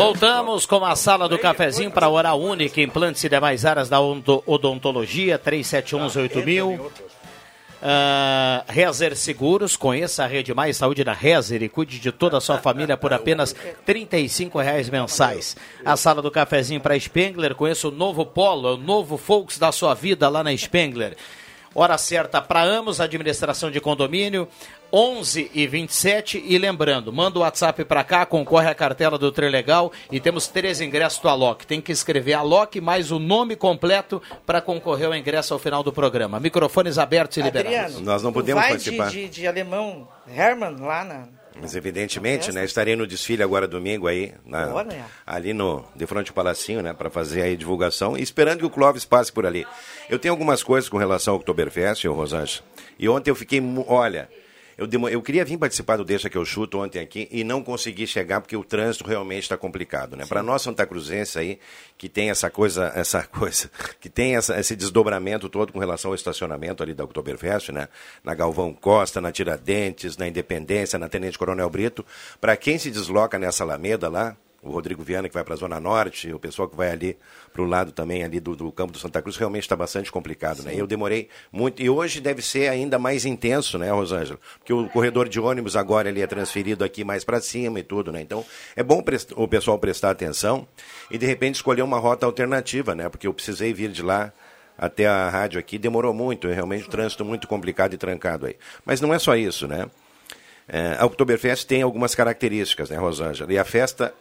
Voltamos com a sala do cafezinho para Oral Única, implantes e demais áreas da odonto- odontologia, 3711-8000. Uh, Rezer Seguros, conheça a Rede Mais Saúde da Rezer e cuide de toda a sua família por apenas 35 reais mensais. A sala do cafezinho para Spengler, conheça o novo Polo, o novo Volks da sua vida lá na Spengler. Hora certa para Amos, administração de condomínio, 11 e 27. E lembrando, manda o WhatsApp para cá, concorre à cartela do Trilegal e temos três ingressos do Alok. Tem que escrever Alok mais o nome completo para concorrer ao ingresso ao final do programa. Microfones abertos e liberados. Adriano, Nós não podemos vai participar. De, de, de alemão Hermann lá na. Mas evidentemente, né? Estarei no desfile agora domingo aí, na- Olha. ali no de frente ao Palacinho, né? Para fazer aí a divulgação e esperando que o Clóvis passe por ali. Eu tenho algumas coisas com relação ao Oktoberfest, ô Rosângela. E ontem eu fiquei, olha, eu, eu queria vir participar do Deixa que eu chuto ontem aqui e não consegui chegar porque o trânsito realmente está complicado, né? Para nós Santa Cruzense aí que tem essa coisa, essa coisa, que tem essa- esse desdobramento todo com relação ao estacionamento ali da Oktoberfest, né? Na Galvão Costa, na Tiradentes, na Independência, na Tenente Coronel Brito. Para quem se desloca nessa Alameda lá, o Rodrigo Viana que vai para a Zona Norte, o pessoal que vai ali para o lado também ali do, do campo do Santa Cruz, realmente está bastante complicado, né? Eu demorei muito, e hoje deve ser ainda mais intenso, né, Rosângela? Porque o corredor de ônibus agora ele é transferido aqui mais para cima e tudo, né? Então, é bom o pessoal prestar atenção e de repente escolher uma rota alternativa, né? Porque eu precisei vir de lá até a rádio aqui, demorou muito, é realmente um trânsito muito complicado e trancado aí. Mas não é só isso, né? É, a Oktoberfest tem algumas características, né, Rosângela? E a festa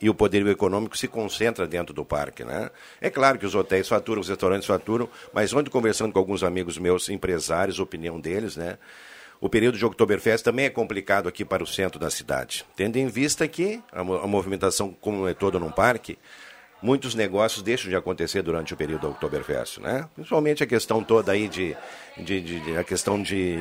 e o poderio econômico se concentra dentro do parque, né? É claro que os hotéis faturam, os restaurantes faturam, mas ontem conversando com alguns amigos meus, empresários, opinião deles, né? O período de Oktoberfest também é complicado aqui para o centro da cidade, tendo em vista que a movimentação como é toda num parque, muitos negócios deixam de acontecer durante o período do Oktoberfest, né? Principalmente a questão toda aí de, de, de- de- a questão de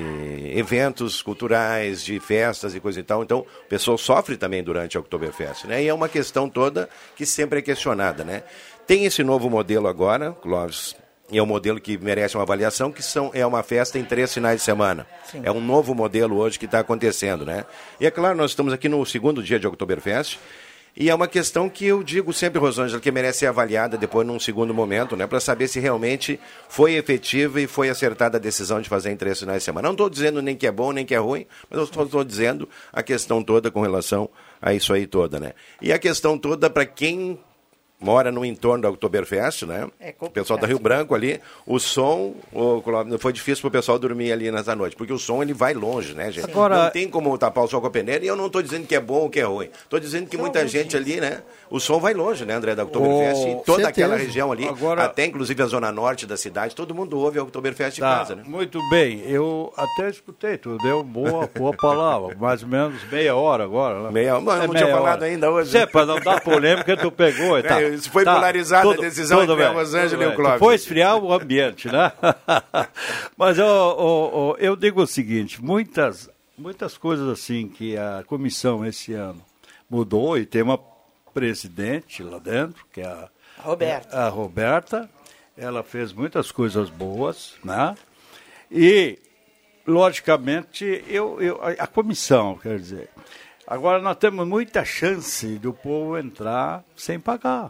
eventos culturais, de festas e coisa e tal. Então, o pessoal sofre também durante a Oktoberfest, né? E é uma questão toda que sempre é questionada, né? Tem esse novo modelo agora, Clóvis, e é um modelo que merece uma avaliação, que são, é uma festa em três finais de semana. Sim. É um novo modelo hoje que está acontecendo, né? E é claro, nós estamos aqui no segundo dia de Oktoberfest, e é uma questão que eu digo sempre, Rosângela, que merece ser avaliada depois num segundo momento, né? Para saber se realmente foi efetiva e foi acertada a decisão de fazer em três finais de semana. Não estou dizendo nem que é bom, nem que é ruim, mas eu estou dizendo a questão toda com relação a isso aí toda, né? E a questão toda para quem mora no entorno da Oktoberfest, né? É o pessoal da Rio Branco ali, o som, o, foi difícil pro pessoal dormir ali nessa noite, porque o som ele vai longe, né, gente? Agora- Não tem como tapar o sol com a peneira, e eu não estou dizendo que é bom ou que é ruim. Estou dizendo que muita gente ali, né? O som vai longe, né, André, da Oktoberfest, Oh, e toda certeza. aquela região ali, Agora- até inclusive a zona norte da cidade, todo mundo ouve a Oktoberfest em Tá, casa, né? muito bem. Eu até escutei, tu deu boa, boa palavra. Mais ou menos meia hora agora. Né? Meia- Mano, não tinha falado ainda hoje. É, para não dar polêmica, tu pegou e tá. É, isso foi Tá, polarizada a decisão entre a Rosângela e o bem. Clóvis. Foi esfriar o ambiente, né? Mas eu, eu, eu- eu digo o seguinte, muitas, muitas coisas assim que a comissão esse ano mudou e tem uma presidente lá dentro, que é a Roberta. a Roberta, ela fez muitas coisas boas, né? E, logicamente, eu, eu, a, a comissão, quer dizer, agora nós temos muita chance do povo entrar sem pagar.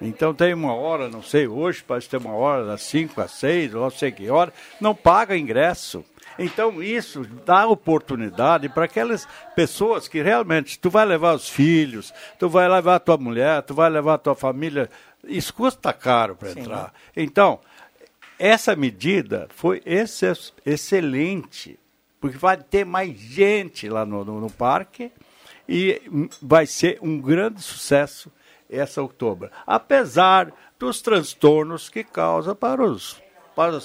Então tem uma hora, não sei, hoje parece ter uma hora das 5 às 6, ou não sei que hora, não paga ingresso. Então isso dá oportunidade para aquelas pessoas que realmente tu vai levar os filhos, tu vai levar a tua mulher, tu vai levar a tua família, isso custa caro para entrar. Então, essa medida foi exce- excelente, porque vai ter mais gente lá no, no, no parque e vai ser um grande sucesso essa outubro. Apesar dos transtornos que causa para os para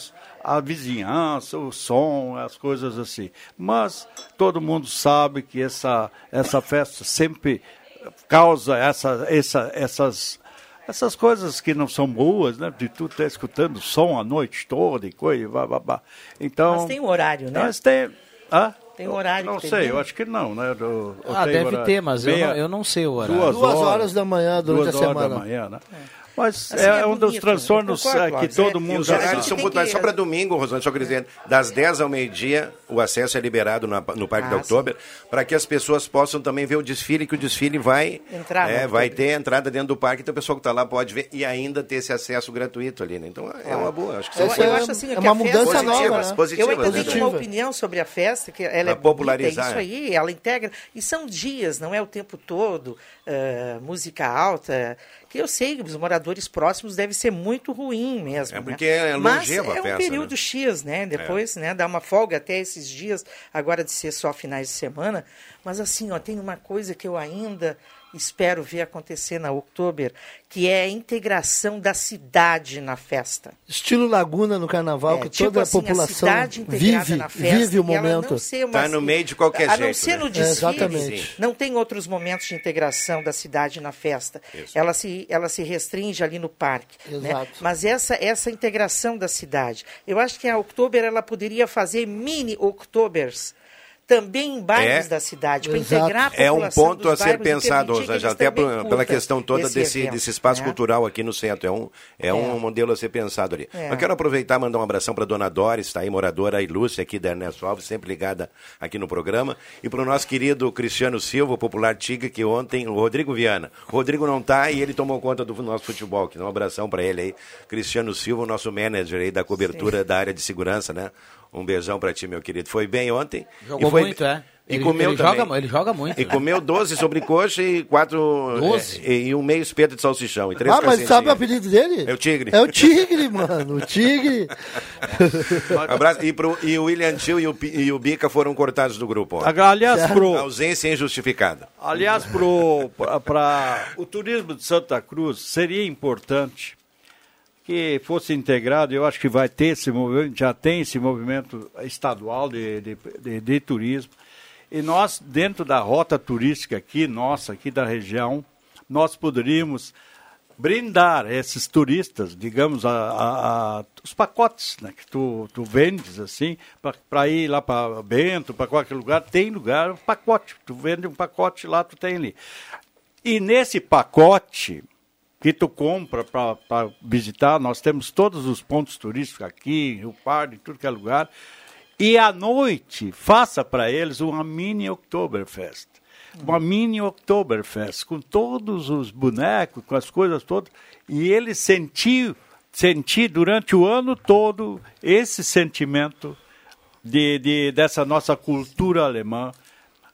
a vizinhança, o som, as coisas assim. Mas todo mundo sabe que essa, essa festa sempre causa essa, essa, essas, essas coisas que não são boas, né? De tu estar escutando som a noite toda e coisa, blá, blá, blá. Então, Mas tem um horário, né? Mas tem... Hã? Tem horário Não que sei, tem eu acho que não, né? Do, ou Ah, deve horário? ter, mas eu Meia- não, eu não sei o horário. Duas, Duas horas, horas da manhã durante duas a horas semana. da manhã, né? Mas Assim, é, é um dos bonito, transtornos eu concordo, é, que todo é- mundo já sabe. são que- Só para domingo, Rosane, só queria dizer, das 10 ao meio-dia, o acesso é liberado na- no Parque Ah, da Oktober, para que as pessoas possam também ver o desfile, que o desfile vai, Entrar é, vai ter entrada dentro do parque, então o pessoal que está lá pode ver e ainda ter esse acesso gratuito ali, né? Então é uma boa, acho que Eu, isso eu é- acho assim é uma festa- mudança Positivas, nova, né? Eu positivas, inclusive né? tenho uma opinião sobre a festa, que ela é Pra popularizar, bonita, isso aí, ela integra. E são dias, não é o tempo todo, ah, música alta, que eu sei que os moradores próximos deve ser muito ruim mesmo. É né? porque é Mas longeva a é um período né? X, né? Depois, né, dá uma folga até esses dias, agora de ser só finais de semana. Mas assim, ó, tem uma coisa que eu ainda espero ver acontecer na Oktober, que é a integração da cidade na festa. Estilo Laguna no carnaval, É, que tipo toda assim, a população cidade integrada vive, na festa, vive o momento. não ser uma Tá no meio de qualquer a não jeito, ser né? no É, desfile, exatamente. não tem outros momentos de integração da cidade na festa. Ela se, ela se restringe ali no parque. né? Exato. Mas essa, essa integração da cidade. Eu acho que a Oktober ela poderia fazer mini Oktobers também em bairros É. da cidade, para integrar a É um população ponto dos a ser e pensado, que Rosângela, até pela questão toda esse desse, evento, desse espaço né? cultural aqui no centro. É um, é um modelo a ser pensado ali. É. Eu quero aproveitar e mandar um abração para dona Doris, está aí, moradora ilustre aqui da Ernesto Alves, sempre ligada aqui no programa. E para o nosso querido Cristiano Silva, popular Tigre, que ontem, o Rodrigo Viana. O Rodrigo não está e ele tomou conta do nosso futebol. aqui. Um abração para ele aí. Cristiano Silva, o nosso manager aí da cobertura da área de segurança, né? Um beijão para ti, meu querido. Foi bem ontem. Jogou e foi... muito, é? E Ele- comeu ele também. joga- ele joga muito, E né? comeu 12 sobrecoxa e quatro... 12? é, e um meio espeto de salsichão. E três Ah, mas sabe o apelido dele? É o Tigre. É o Tigre, mano. O Tigre. Abraço. E, pro, e o William Tio e o, e o Bica foram cortados do grupo. ó. Aliás, pro, Ausência injustificada. aliás para o turismo de Santa Cruz, seria importante que fosse integrado, eu acho que vai ter esse movimento, já tem esse movimento estadual de, de, de- de turismo. E nós, dentro da rota turística aqui, nossa, aqui da região, nós poderíamos brindar esses turistas, digamos, a, a- a- os pacotes né, que tu, tu vendes, assim, para ir lá para Bento, para qualquer lugar, tem lugar, um pacote. Tu vende um pacote lá, tu tem ali. E nesse pacote que tu compra para visitar, nós temos todos os pontos turísticos aqui, em Rio Pardo, em tudo que é lugar. E à noite, faça para eles uma mini Oktoberfest. Uma mini Oktoberfest, com todos os bonecos, com as coisas todas. E eles sentir, sentir durante o ano todo esse sentimento de, de- dessa nossa cultura alemã,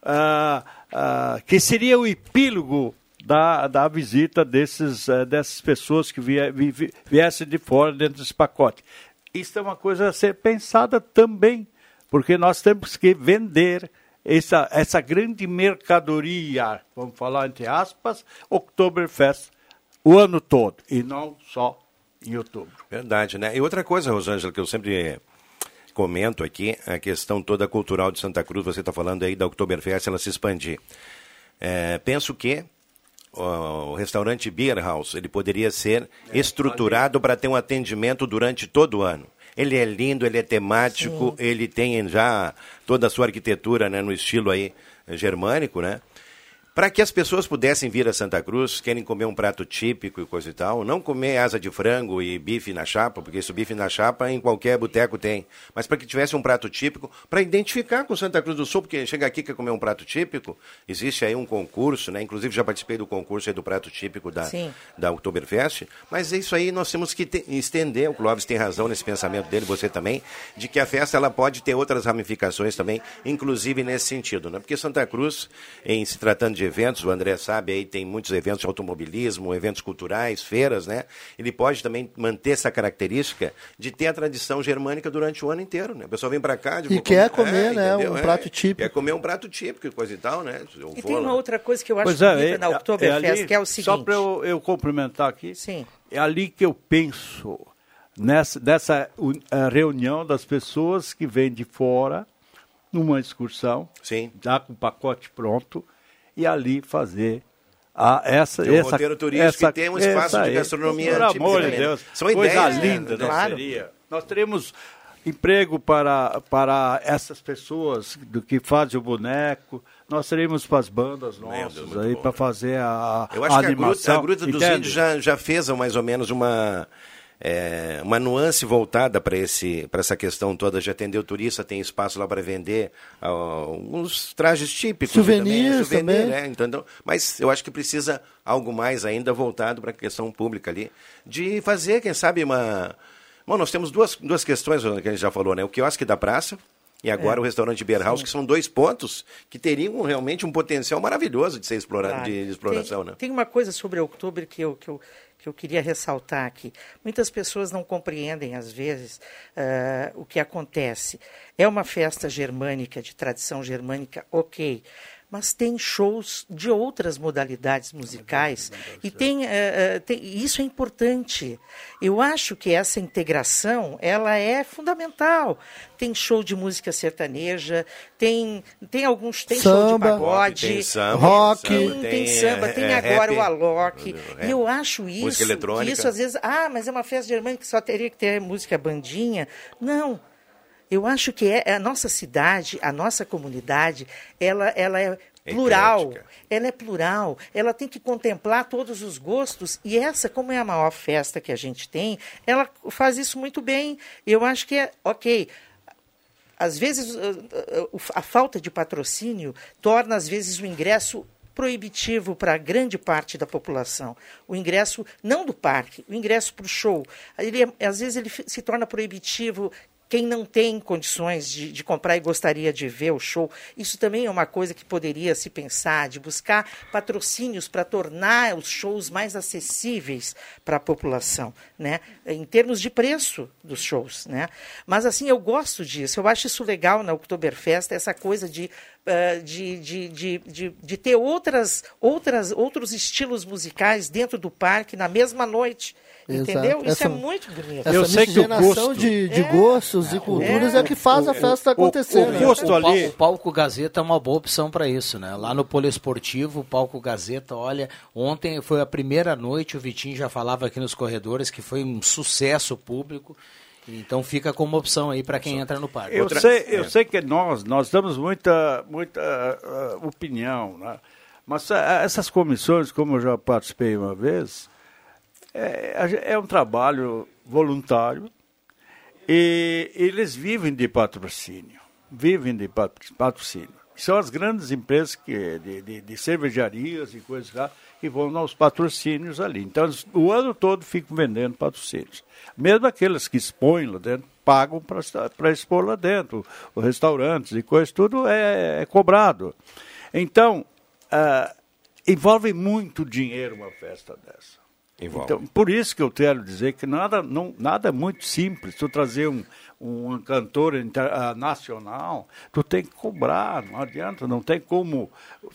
ah, ah, que seria o epílogo da, da visita desses, eh, dessas pessoas que vie, vi- vi- viessem de fora dentro desse pacote. Isso é uma coisa a ser pensada também, porque nós temos que vender essa, essa grande mercadoria, vamos falar entre aspas, Oktoberfest, o ano todo, e não só em outubro. Verdade, né? E outra coisa, Rosângela, que eu sempre comento aqui, a questão toda cultural de Santa Cruz, você está falando aí da Oktoberfest, ela se expandir. É, penso que o restaurante Beer House, ele poderia ser estruturado para ter um atendimento durante todo o ano. Ele é lindo, ele é temático, ele tem já toda a sua arquitetura né, no estilo aí germânico, né? Para que as pessoas pudessem vir a Santa Cruz, querem comer um prato típico e coisa e tal, não comer asa de frango e bife na chapa, porque isso bife na chapa em qualquer boteco tem, mas para que tivesse um prato típico, para identificar com Santa Cruz do Sul, porque chega aqui quer comer um prato típico, existe aí um concurso, né? Inclusive já participei do concurso do prato típico da, Sim. da Oktoberfest, mas é isso aí nós temos que te- estender, o Clóvis tem razão nesse pensamento dele, você também, de que a festa ela pode ter outras ramificações também, inclusive nesse sentido, né? Porque Santa Cruz, em se tratando de eventos, o André sabe aí, tem muitos eventos de automobilismo, eventos culturais, feiras, né? Ele pode também manter essa característica de ter a tradição germânica durante o ano inteiro, né? O pessoal vem para cá... de- E quer comer, né, entendeu? um prato típico. Quer comer um prato típico e coisa e tal, né? Eu E tem lá. uma outra coisa que eu acho Pois bonita é, na é- Oktoberfest, é que é o seguinte. Só para eu, eu complementar aqui, Sim. é ali que eu penso nessa, uh, reunião das pessoas que vêm de fora, numa excursão, Sim. já com o pacote pronto, e ali fazer a, essa, Tem um essa, roteiro turístico essa, e tem um espaço essa de gastronomia Pelo típica amor de. Deus. São coisa ideias, né? linda, né? Claro. Seria. Nós teremos emprego para, para essas pessoas do que fazem o boneco. Nós teremos para as bandas nossas aí para fazer a, Eu acho a que a gruta, animação. a gruta dos? Índios já, já fez mais ou menos uma, é, uma nuance voltada para essa questão toda de atender o turista, tem espaço lá para vender ah, uns trajes típicos. Souvenirs também, souvenir, também. é, entendeu? Mas eu acho que precisa algo mais ainda voltado para a questão pública ali, de fazer, quem sabe, uma... Bom, nós temos duas, duas questões que a gente já falou, né? O quiosque da praça e agora É. o restaurante Beer House, que são dois pontos que teriam realmente um potencial maravilhoso de ser explorado, Claro. de, de exploração, tem, né? Tem uma coisa sobre outubro que eu, que, eu, que eu queria ressaltar aqui. Muitas pessoas não compreendem, às vezes, ah, o que acontece. É uma festa germânica, de tradição germânica, ok. Mas tem shows de outras modalidades musicais e tem, ah, ah, tem- isso é importante. Eu acho que essa integração ela é fundamental. Tem show de música sertaneja, tem, tem alguns tem show de Samba. pagode, Tem samba, rock. tem tem, samba, tem tem, samba, é, tem é, agora rap, o Alok. é, E eu acho isso, música eletrônica. isso às vezes, ah, mas é uma festa germânica que só teria que ter música bandinha. Não. Eu acho que é, é a nossa cidade, a nossa comunidade, ela, ela é plural. Eclética. Ela é plural. Ela tem que contemplar todos os gostos. E essa, como é a maior festa que a gente tem, ela faz isso muito bem. Eu acho que é, ok, às vezes a falta de patrocínio torna às vezes o ingresso proibitivo para grande parte da população. O ingresso não do parque, o ingresso para o show. Ele é- às vezes ele se torna proibitivo quem não tem condições de, de comprar e gostaria de ver o show. Isso também é uma coisa que poderia se pensar, de buscar patrocínios para tornar os shows mais acessíveis para a população, né? em termos de preço dos shows. Né? Mas assim, eu gosto disso, eu acho isso legal na Oktoberfest, essa coisa de, eh, de, de, de, de, de ter outras, outras, outros estilos musicais dentro do parque na mesma noite. Exato. Entendeu? Isso Essa- é muito bonito. Eu Essa sei que o gosto- de, de É. gostos e culturas é, que faz a festa acontecer. o né? gosto- O, pal- ali- o palco Gazeta é uma boa opção para isso, né? Lá no Poliesportivo, o palco Gazeta, olha, ontem foi a primeira noite, o Vitinho já falava aqui nos corredores que foi um sucesso público. Então fica como opção aí para quem entra no parque. Eu, Outra- sei, eu é. sei que nós, nós damos muita, muita ah, opinião, né? mas ah, essas comissões, como eu já participei uma vez, é, é um trabalho voluntário e eles vivem de patrocínio, vivem de pat- patrocínio. São as grandes empresas que, de, de, de cervejarias e coisas lá que vão aos patrocínios ali. Então, o ano todo ficam vendendo patrocínios. Mesmo aqueles que expõem lá dentro, pagam para expor lá dentro. Os restaurantes e coisas, tudo é, é cobrado. Então, ah, envolve muito dinheiro uma festa dessa. Envolve. Então, por isso que eu quero dizer que nada, não, nada é muito simples. Tu trazer um, um cantor inter- ah, nacional, tu tem que cobrar, não adianta, não tem como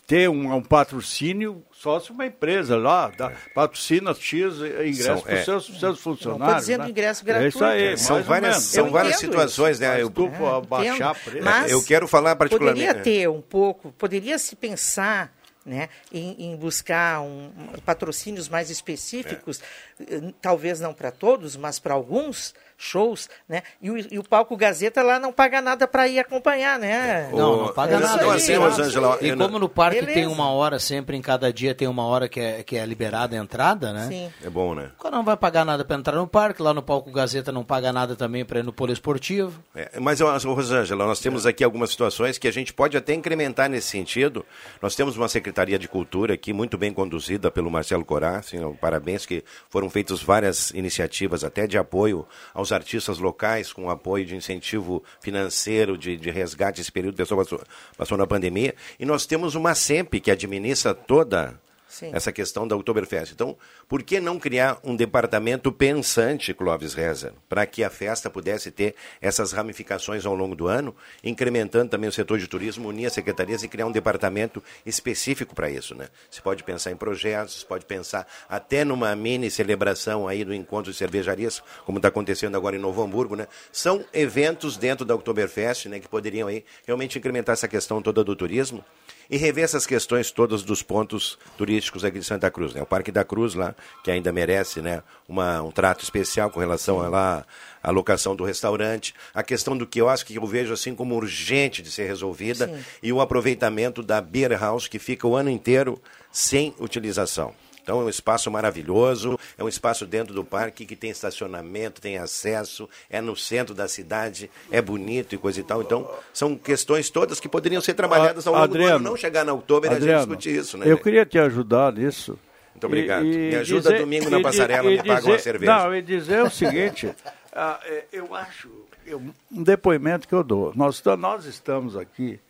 ter um, um patrocínio só se uma empresa lá dá, patrocina X ingressos São- para é. os seus, seus funcionários. dizendo né? ingresso É isso aí, gratuito. São várias, são várias situações, né? Mas Eu, tu for baixar preço. Mas eu quero falar particularmente. Poderia ter um pouco, poderia se pensar né, em, em buscar um, patrocínios mais específicos, eh, talvez não para todos, mas para alguns shows, né? E o, e o palco Gazeta lá não paga nada para ir acompanhar, né? Não, não paga É, nada. não, assim, aí, Rosângela, E como no parque Beleza. tem uma hora sempre, em cada dia tem uma hora que é, que é liberada a entrada, né? Sim. É bom, né? O cara não vai pagar nada para entrar no parque, lá no palco Gazeta não paga nada também para ir no poliesportivo. É, mas, Rosângela, nós temos aqui algumas situações que a gente pode até incrementar nesse sentido. Nós temos uma Secretaria de Cultura aqui, muito bem conduzida pelo Marcelo Corá. Assim, parabéns que foram feitas várias iniciativas até de apoio aos artistas locais, com apoio de incentivo financeiro, de, de resgate esse período que passou, passou na pandemia. E nós temos uma SEMP que administra toda Sim. essa questão da Oktoberfest. Então, por que não criar um departamento pensante, Clóvis Reza, para que a festa pudesse ter essas ramificações ao longo do ano, incrementando também o setor de turismo, unir as secretarias e criar um departamento específico para isso, né? Você pode pensar em projetos, pode pensar até numa mini celebração aí do encontro de cervejarias, como está acontecendo agora em Novo Hamburgo, né? São eventos dentro da Oktoberfest, né, que poderiam aí realmente incrementar essa questão toda do turismo e rever essas questões todas dos pontos turísticos aqui de Santa Cruz. Né? O Parque da Cruz lá, que ainda merece né, uma, um trato especial com relação a lá, a locação do restaurante, a questão do que eu acho que eu vejo assim como urgente de ser resolvida Sim. e o aproveitamento da Beer House que fica o ano inteiro sem utilização. Então é um espaço maravilhoso, é um espaço dentro do parque que tem estacionamento, tem acesso, é no centro da cidade, é bonito e coisa e tal. Então são questões todas que poderiam ser trabalhadas ao longo do Adriano, ano, não chegar na outubro e a gente discutir isso, né? Eu queria te ajudar nisso. Muito obrigado. E- e Me ajuda dizer- domingo na passarela, e me paga uma cerveja. Não, e dizer o seguinte, ah, é, eu acho, eu- um depoimento que eu dou. Nós, nós estamos aqui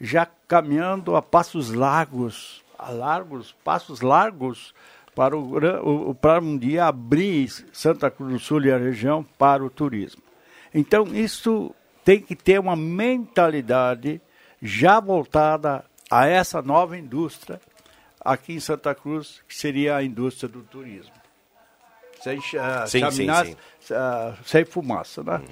já caminhando a passos largos, largos, passos largos para, o, para um dia abrir Santa Cruz do Sul e a região para o turismo. Então, isso tem que ter uma mentalidade já voltada a essa nova indústria aqui em Santa Cruz, que seria a indústria do turismo. Sem, ah, Sim, sim, chaminar, sim. ah, sem fumaça. Né?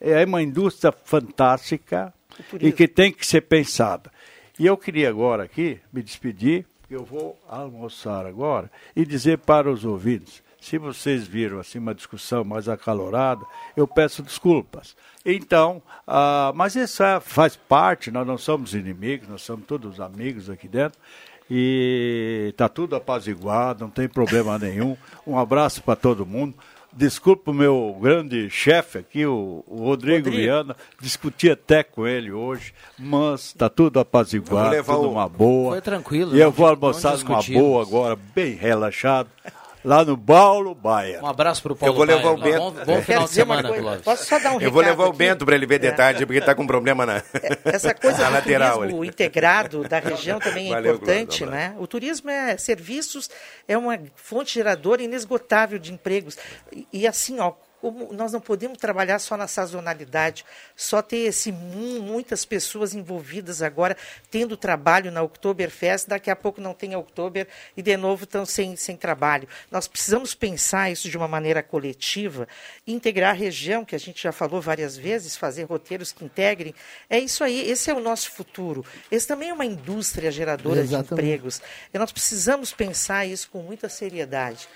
É uma indústria fantástica e que tem que ser pensada. E eu queria agora aqui me despedir, porque eu vou almoçar agora, e dizer para os ouvintes, se vocês viram assim uma discussão mais acalorada, eu peço desculpas. Então, ah, mas isso faz parte, nós não somos inimigos, nós somos todos amigos aqui dentro. E está tudo apaziguado, não tem problema nenhum. Um abraço para todo mundo. Desculpa o meu grande chefe aqui, o, o Rodrigo, Rodrigo. Viana. Discuti até com ele hoje, mas está tudo apaziguado, Eu vou levar tudo o- uma boa. Foi tranquilo, E eu não- vou almoçar numa boa agora, bem relaxado, lá no Paulo Baia. Um abraço pro Paulo Eu vou levar Baia. o Bento. Bom, bom É. final de semana, coisa. Posso só dar um Eu vou levar o aqui? Bento para ele ver É. detalhe, porque ele está com problema na, Essa coisa na do lateral turismo ali. integrado da região também é Valeu, importante, né? O turismo é serviços, é uma fonte geradora inesgotável de empregos. E, e assim, ó, nós não podemos trabalhar só na sazonalidade, só ter esse mu- muitas pessoas envolvidas agora tendo trabalho na Oktoberfest, daqui a pouco não tem Oktober e de novo estão sem, sem trabalho. Nós precisamos pensar isso de uma maneira coletiva, integrar a região, que a gente já falou várias vezes, fazer roteiros que integrem. É isso aí, esse é o nosso futuro. Esse também é uma indústria geradora de Exatamente. empregos. E nós precisamos pensar isso com muita seriedade.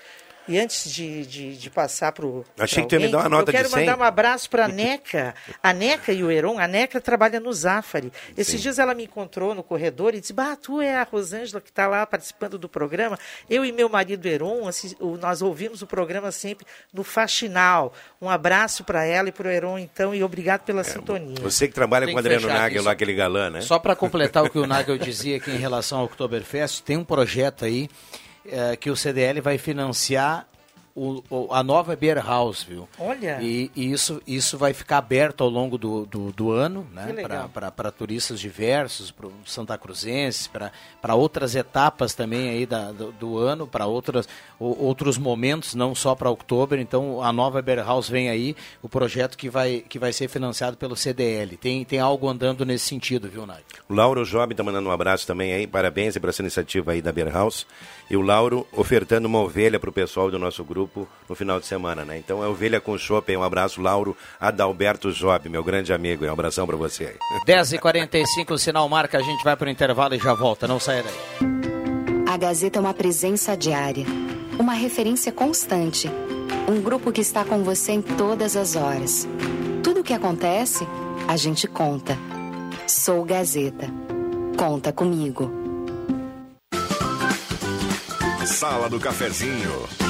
E antes de, de, de passar para o. Achei que tu ia me dar uma nota Eu quero de 100. mandar um abraço para a Neca. A Neca e o Heron. A Neca trabalha no Zafari. Esses dias ela me encontrou no corredor e disse: Bah, tu é a Rosângela que está lá participando do programa. Eu e meu marido Heron, o- nós ouvimos o programa sempre no Faxinal. Um abraço para ela e para o Heron, então, e obrigado pela sintonia. Você que trabalha Tem com o Adriano Nagel, isso. lá, aquele galã, né? Só para completar o que o Nagel dizia aqui em relação ao Oktoberfest, tem um projeto aí eh, que o CDL vai financiar o- o- a nova Beer House, viu? Olha. E, e isso, isso vai ficar aberto ao longo do, do, do ano, né? legal. Para turistas diversos, para Santa Cruzenses, para outras etapas também aí da, do, do ano, para outros momentos, não só para outubro. Então a nova Beer House vem aí, o projeto que vai, que vai ser financiado pelo CDL. Tem, tem algo andando nesse sentido, viu, Nagel? O Lauro Job está mandando um abraço também aí, parabéns por essa iniciativa aí da Beer House. E o Lauro ofertando uma ovelha para o pessoal do nosso grupo no final de semana, né? Então é ovelha com chopp, um abraço, Lauro Adalberto Job, meu grande amigo, um abração para você aí. 10h45, o sinal marca, a gente vai para o intervalo e já volta, não saia daí. A Gazeta é uma presença diária, uma referência constante, um grupo que está com você em todas as horas. Tudo o que acontece, a gente conta. Sou Gazeta. Conta comigo. Sala do Cafezinho.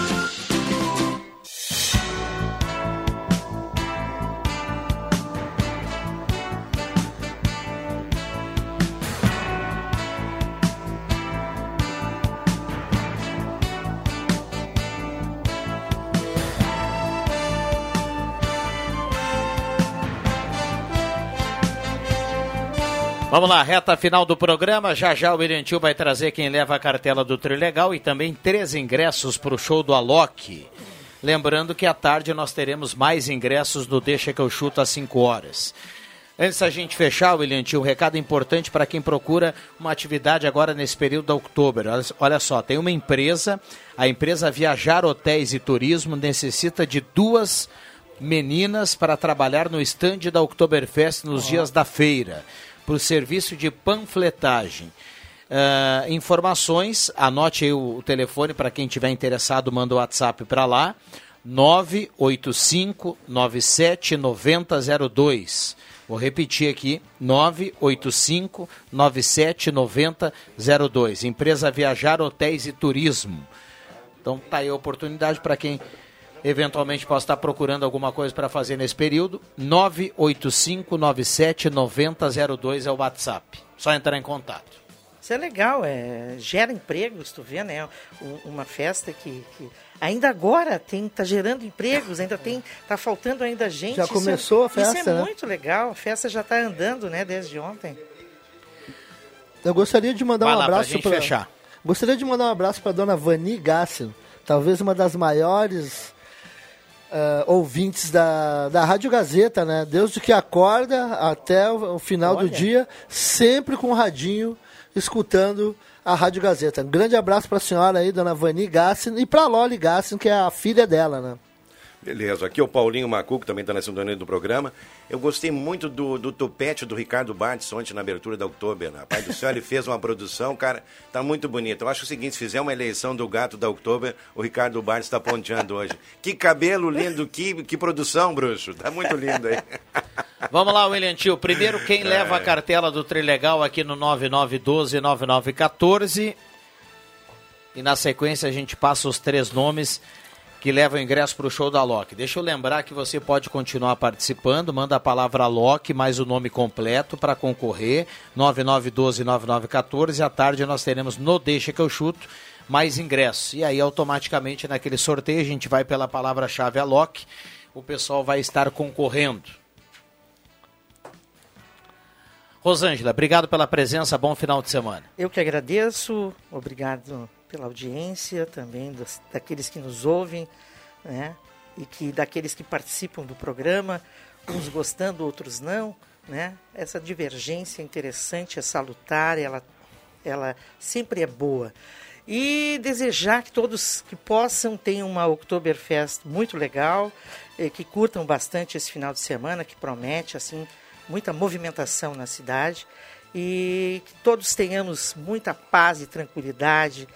Vamos lá, reta final do programa. Já já o William Tio vai trazer quem leva a cartela do Trilegal e também três ingressos para o show do Alok. Lembrando que à tarde nós teremos mais ingressos no Deixa que eu chuto às 5 horas. Antes da gente fechar, William Tio, um recado importante para quem procura uma atividade agora nesse período de outubro. Olha só, tem uma empresa, a empresa Viajar Hotéis e Turismo necessita de duas meninas para trabalhar no estande da Oktoberfest nos dias da feira para o serviço de panfletagem. Uh, informações, anote aí o, o telefone para quem tiver interessado, manda o WhatsApp para lá, 985 97 9002. Vou repetir aqui, 985 97 9002. Empresa Viajar Hotéis e Turismo. Então tá aí a oportunidade para quem eventualmente possa estar procurando alguma coisa para fazer nesse período, 985979002 é o WhatsApp. Só entrar em contato. Isso é legal, é, gera empregos, tu vê, né? Uma festa que, que ainda agora tem tá gerando empregos, ainda tem tá faltando ainda gente. Já começou isso, a festa, Isso é né? muito legal, a festa já está andando, né, desde ontem. Eu gostaria de mandar Vai um lá, abraço gente pra- fechar. Gostaria de mandar um abraço para dona Vani Gassen, talvez uma das maiores ah, ouvintes da, da Rádio Gazeta, né? Desde que acorda até o, o final do Olha. dia, sempre com o radinho, escutando a Rádio Gazeta. Um grande abraço para a senhora aí, dona Vani Gassen, e para a Loli Gassen, que é a filha dela, né? Beleza, aqui é o Paulinho Macu, que também está na sintonia do programa. Eu gostei muito do, do topete do Ricardo Bartz ontem na abertura da Oktober. Né? Pai do céu, ele fez uma produção, cara, tá muito bonito. Eu acho o seguinte, se fizer uma eleição do gato da Oktober, o Ricardo Bartz está ponteando hoje. Que cabelo lindo, que, que produção, bruxo. Tá muito lindo aí. Vamos lá, William Tio. Primeiro, quem leva a cartela do Trilegal aqui no 9912-9914. E na sequência a gente passa os três nomes que levam o ingresso para o show da Loki. Deixa eu lembrar que você pode continuar participando. Manda a palavra Loki mais o nome completo para concorrer. 9912-9914. À tarde nós teremos no Deixa que eu chuto mais ingressos. E aí, automaticamente, naquele sorteio, a gente vai pela palavra-chave Alok. O pessoal vai estar concorrendo. Rosângela, obrigado pela presença, bom final de semana. Eu que agradeço, obrigado pela audiência também, dos, daqueles que nos ouvem, né? E que daqueles que participam do programa, uns gostando, outros não, né? Essa divergência é interessante, é salutar, ela, ela sempre é boa. E desejar que todos que possam tenham uma Oktoberfest muito legal, que curtam bastante esse final de semana, que promete assim muita movimentação na cidade e que todos tenhamos muita paz e tranquilidade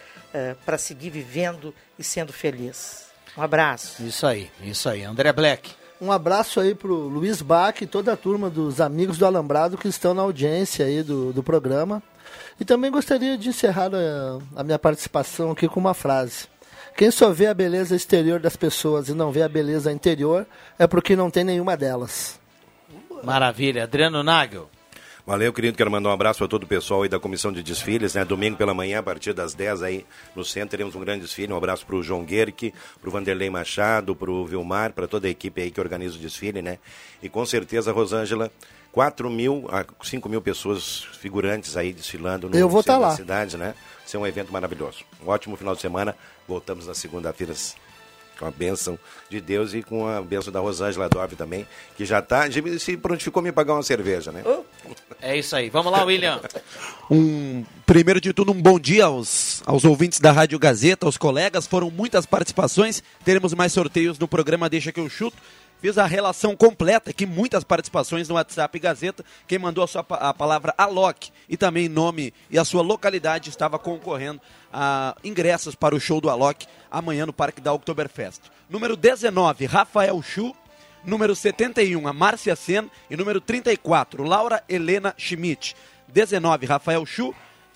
para seguir vivendo e sendo feliz. Um abraço. Isso aí, isso aí. André Black. Um abraço aí pro Luiz Bach e toda a turma dos amigos do Alambrado que estão na audiência aí do, do programa. E também gostaria de encerrar a, a minha participação aqui com uma frase. Quem só vê a beleza exterior das pessoas e não vê a beleza interior é porque não tem nenhuma delas. Maravilha. Adriano Nagel. Valeu, querido. Quero mandar um abraço para todo o pessoal aí da comissão de desfiles, né? Domingo pela manhã, a partir das 10 aí no centro, teremos um grande desfile. Um abraço para o João Guerque, para o Vanderlei Machado, para o Vilmar, para toda a equipe aí que organiza o desfile, né? E com certeza, Rosângela, 4 mil a 5 mil pessoas figurantes aí desfilando no Eu vou centro tá da lá. cidade, né? Ser um evento maravilhoso. Um ótimo final de semana. Voltamos na segunda-feira com a bênção de Deus e com a bênção da Rosângela Dove também, que já tá, se prontificou me pagar uma cerveja, né? É isso aí. Vamos lá, William. Um, primeiro de tudo, um bom dia aos, aos ouvintes da Rádio Gazeta, aos colegas. Foram muitas participações. Teremos mais sorteios no programa Deixa que eu chuto. Fiz a relação completa aqui, muitas participações no WhatsApp Gazeta. Quem mandou a, sua, a palavra Alok e também nome e a sua localidade estava concorrendo a ingressos para o show do Alok amanhã no Parque da Oktoberfest. Número 19, Rafael Chu. Número 71, a Márcia Sen. E número 34, Laura Helena Schmidt. 19, Rafael Chu.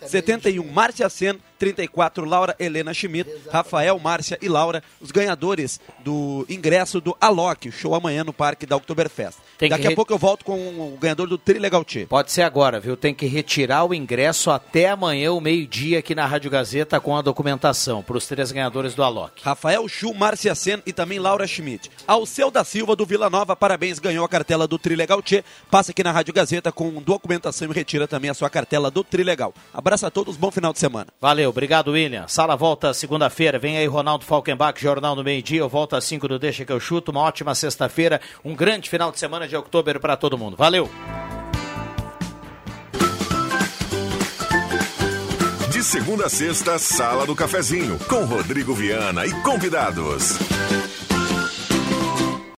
71 Márcia Sen, 34 Laura Helena Schmidt, Rafael, Márcia e Laura, os ganhadores do ingresso do Alok, show amanhã no Parque da Oktoberfest. Tem Daqui a re- pouco eu volto com o ganhador do Trilegal Tchê. Pode ser agora, viu? Tem que retirar o ingresso até amanhã, o meio-dia, aqui na Rádio Gazeta, com a documentação para os três ganhadores do Alok. Rafael Chu, Márcia Sen e também Laura Schmidt. Alceu da Silva do Vila Nova, parabéns, ganhou a cartela do Trilegal Tchê. Passa aqui na Rádio Gazeta com documentação e retira também a sua cartela do Trilegal. Abraço a todos, bom final de semana. Valeu, obrigado, William. Sala volta segunda-feira. Vem aí Ronaldo Falkenbach, Jornal do Meio Dia. Eu volto às 5 do Deixa que eu chuto. Uma ótima sexta-feira. Um grande final de semana de outubro para todo mundo. Valeu! De segunda a sexta, Sala do Cafezinho, com Rodrigo Viana e convidados.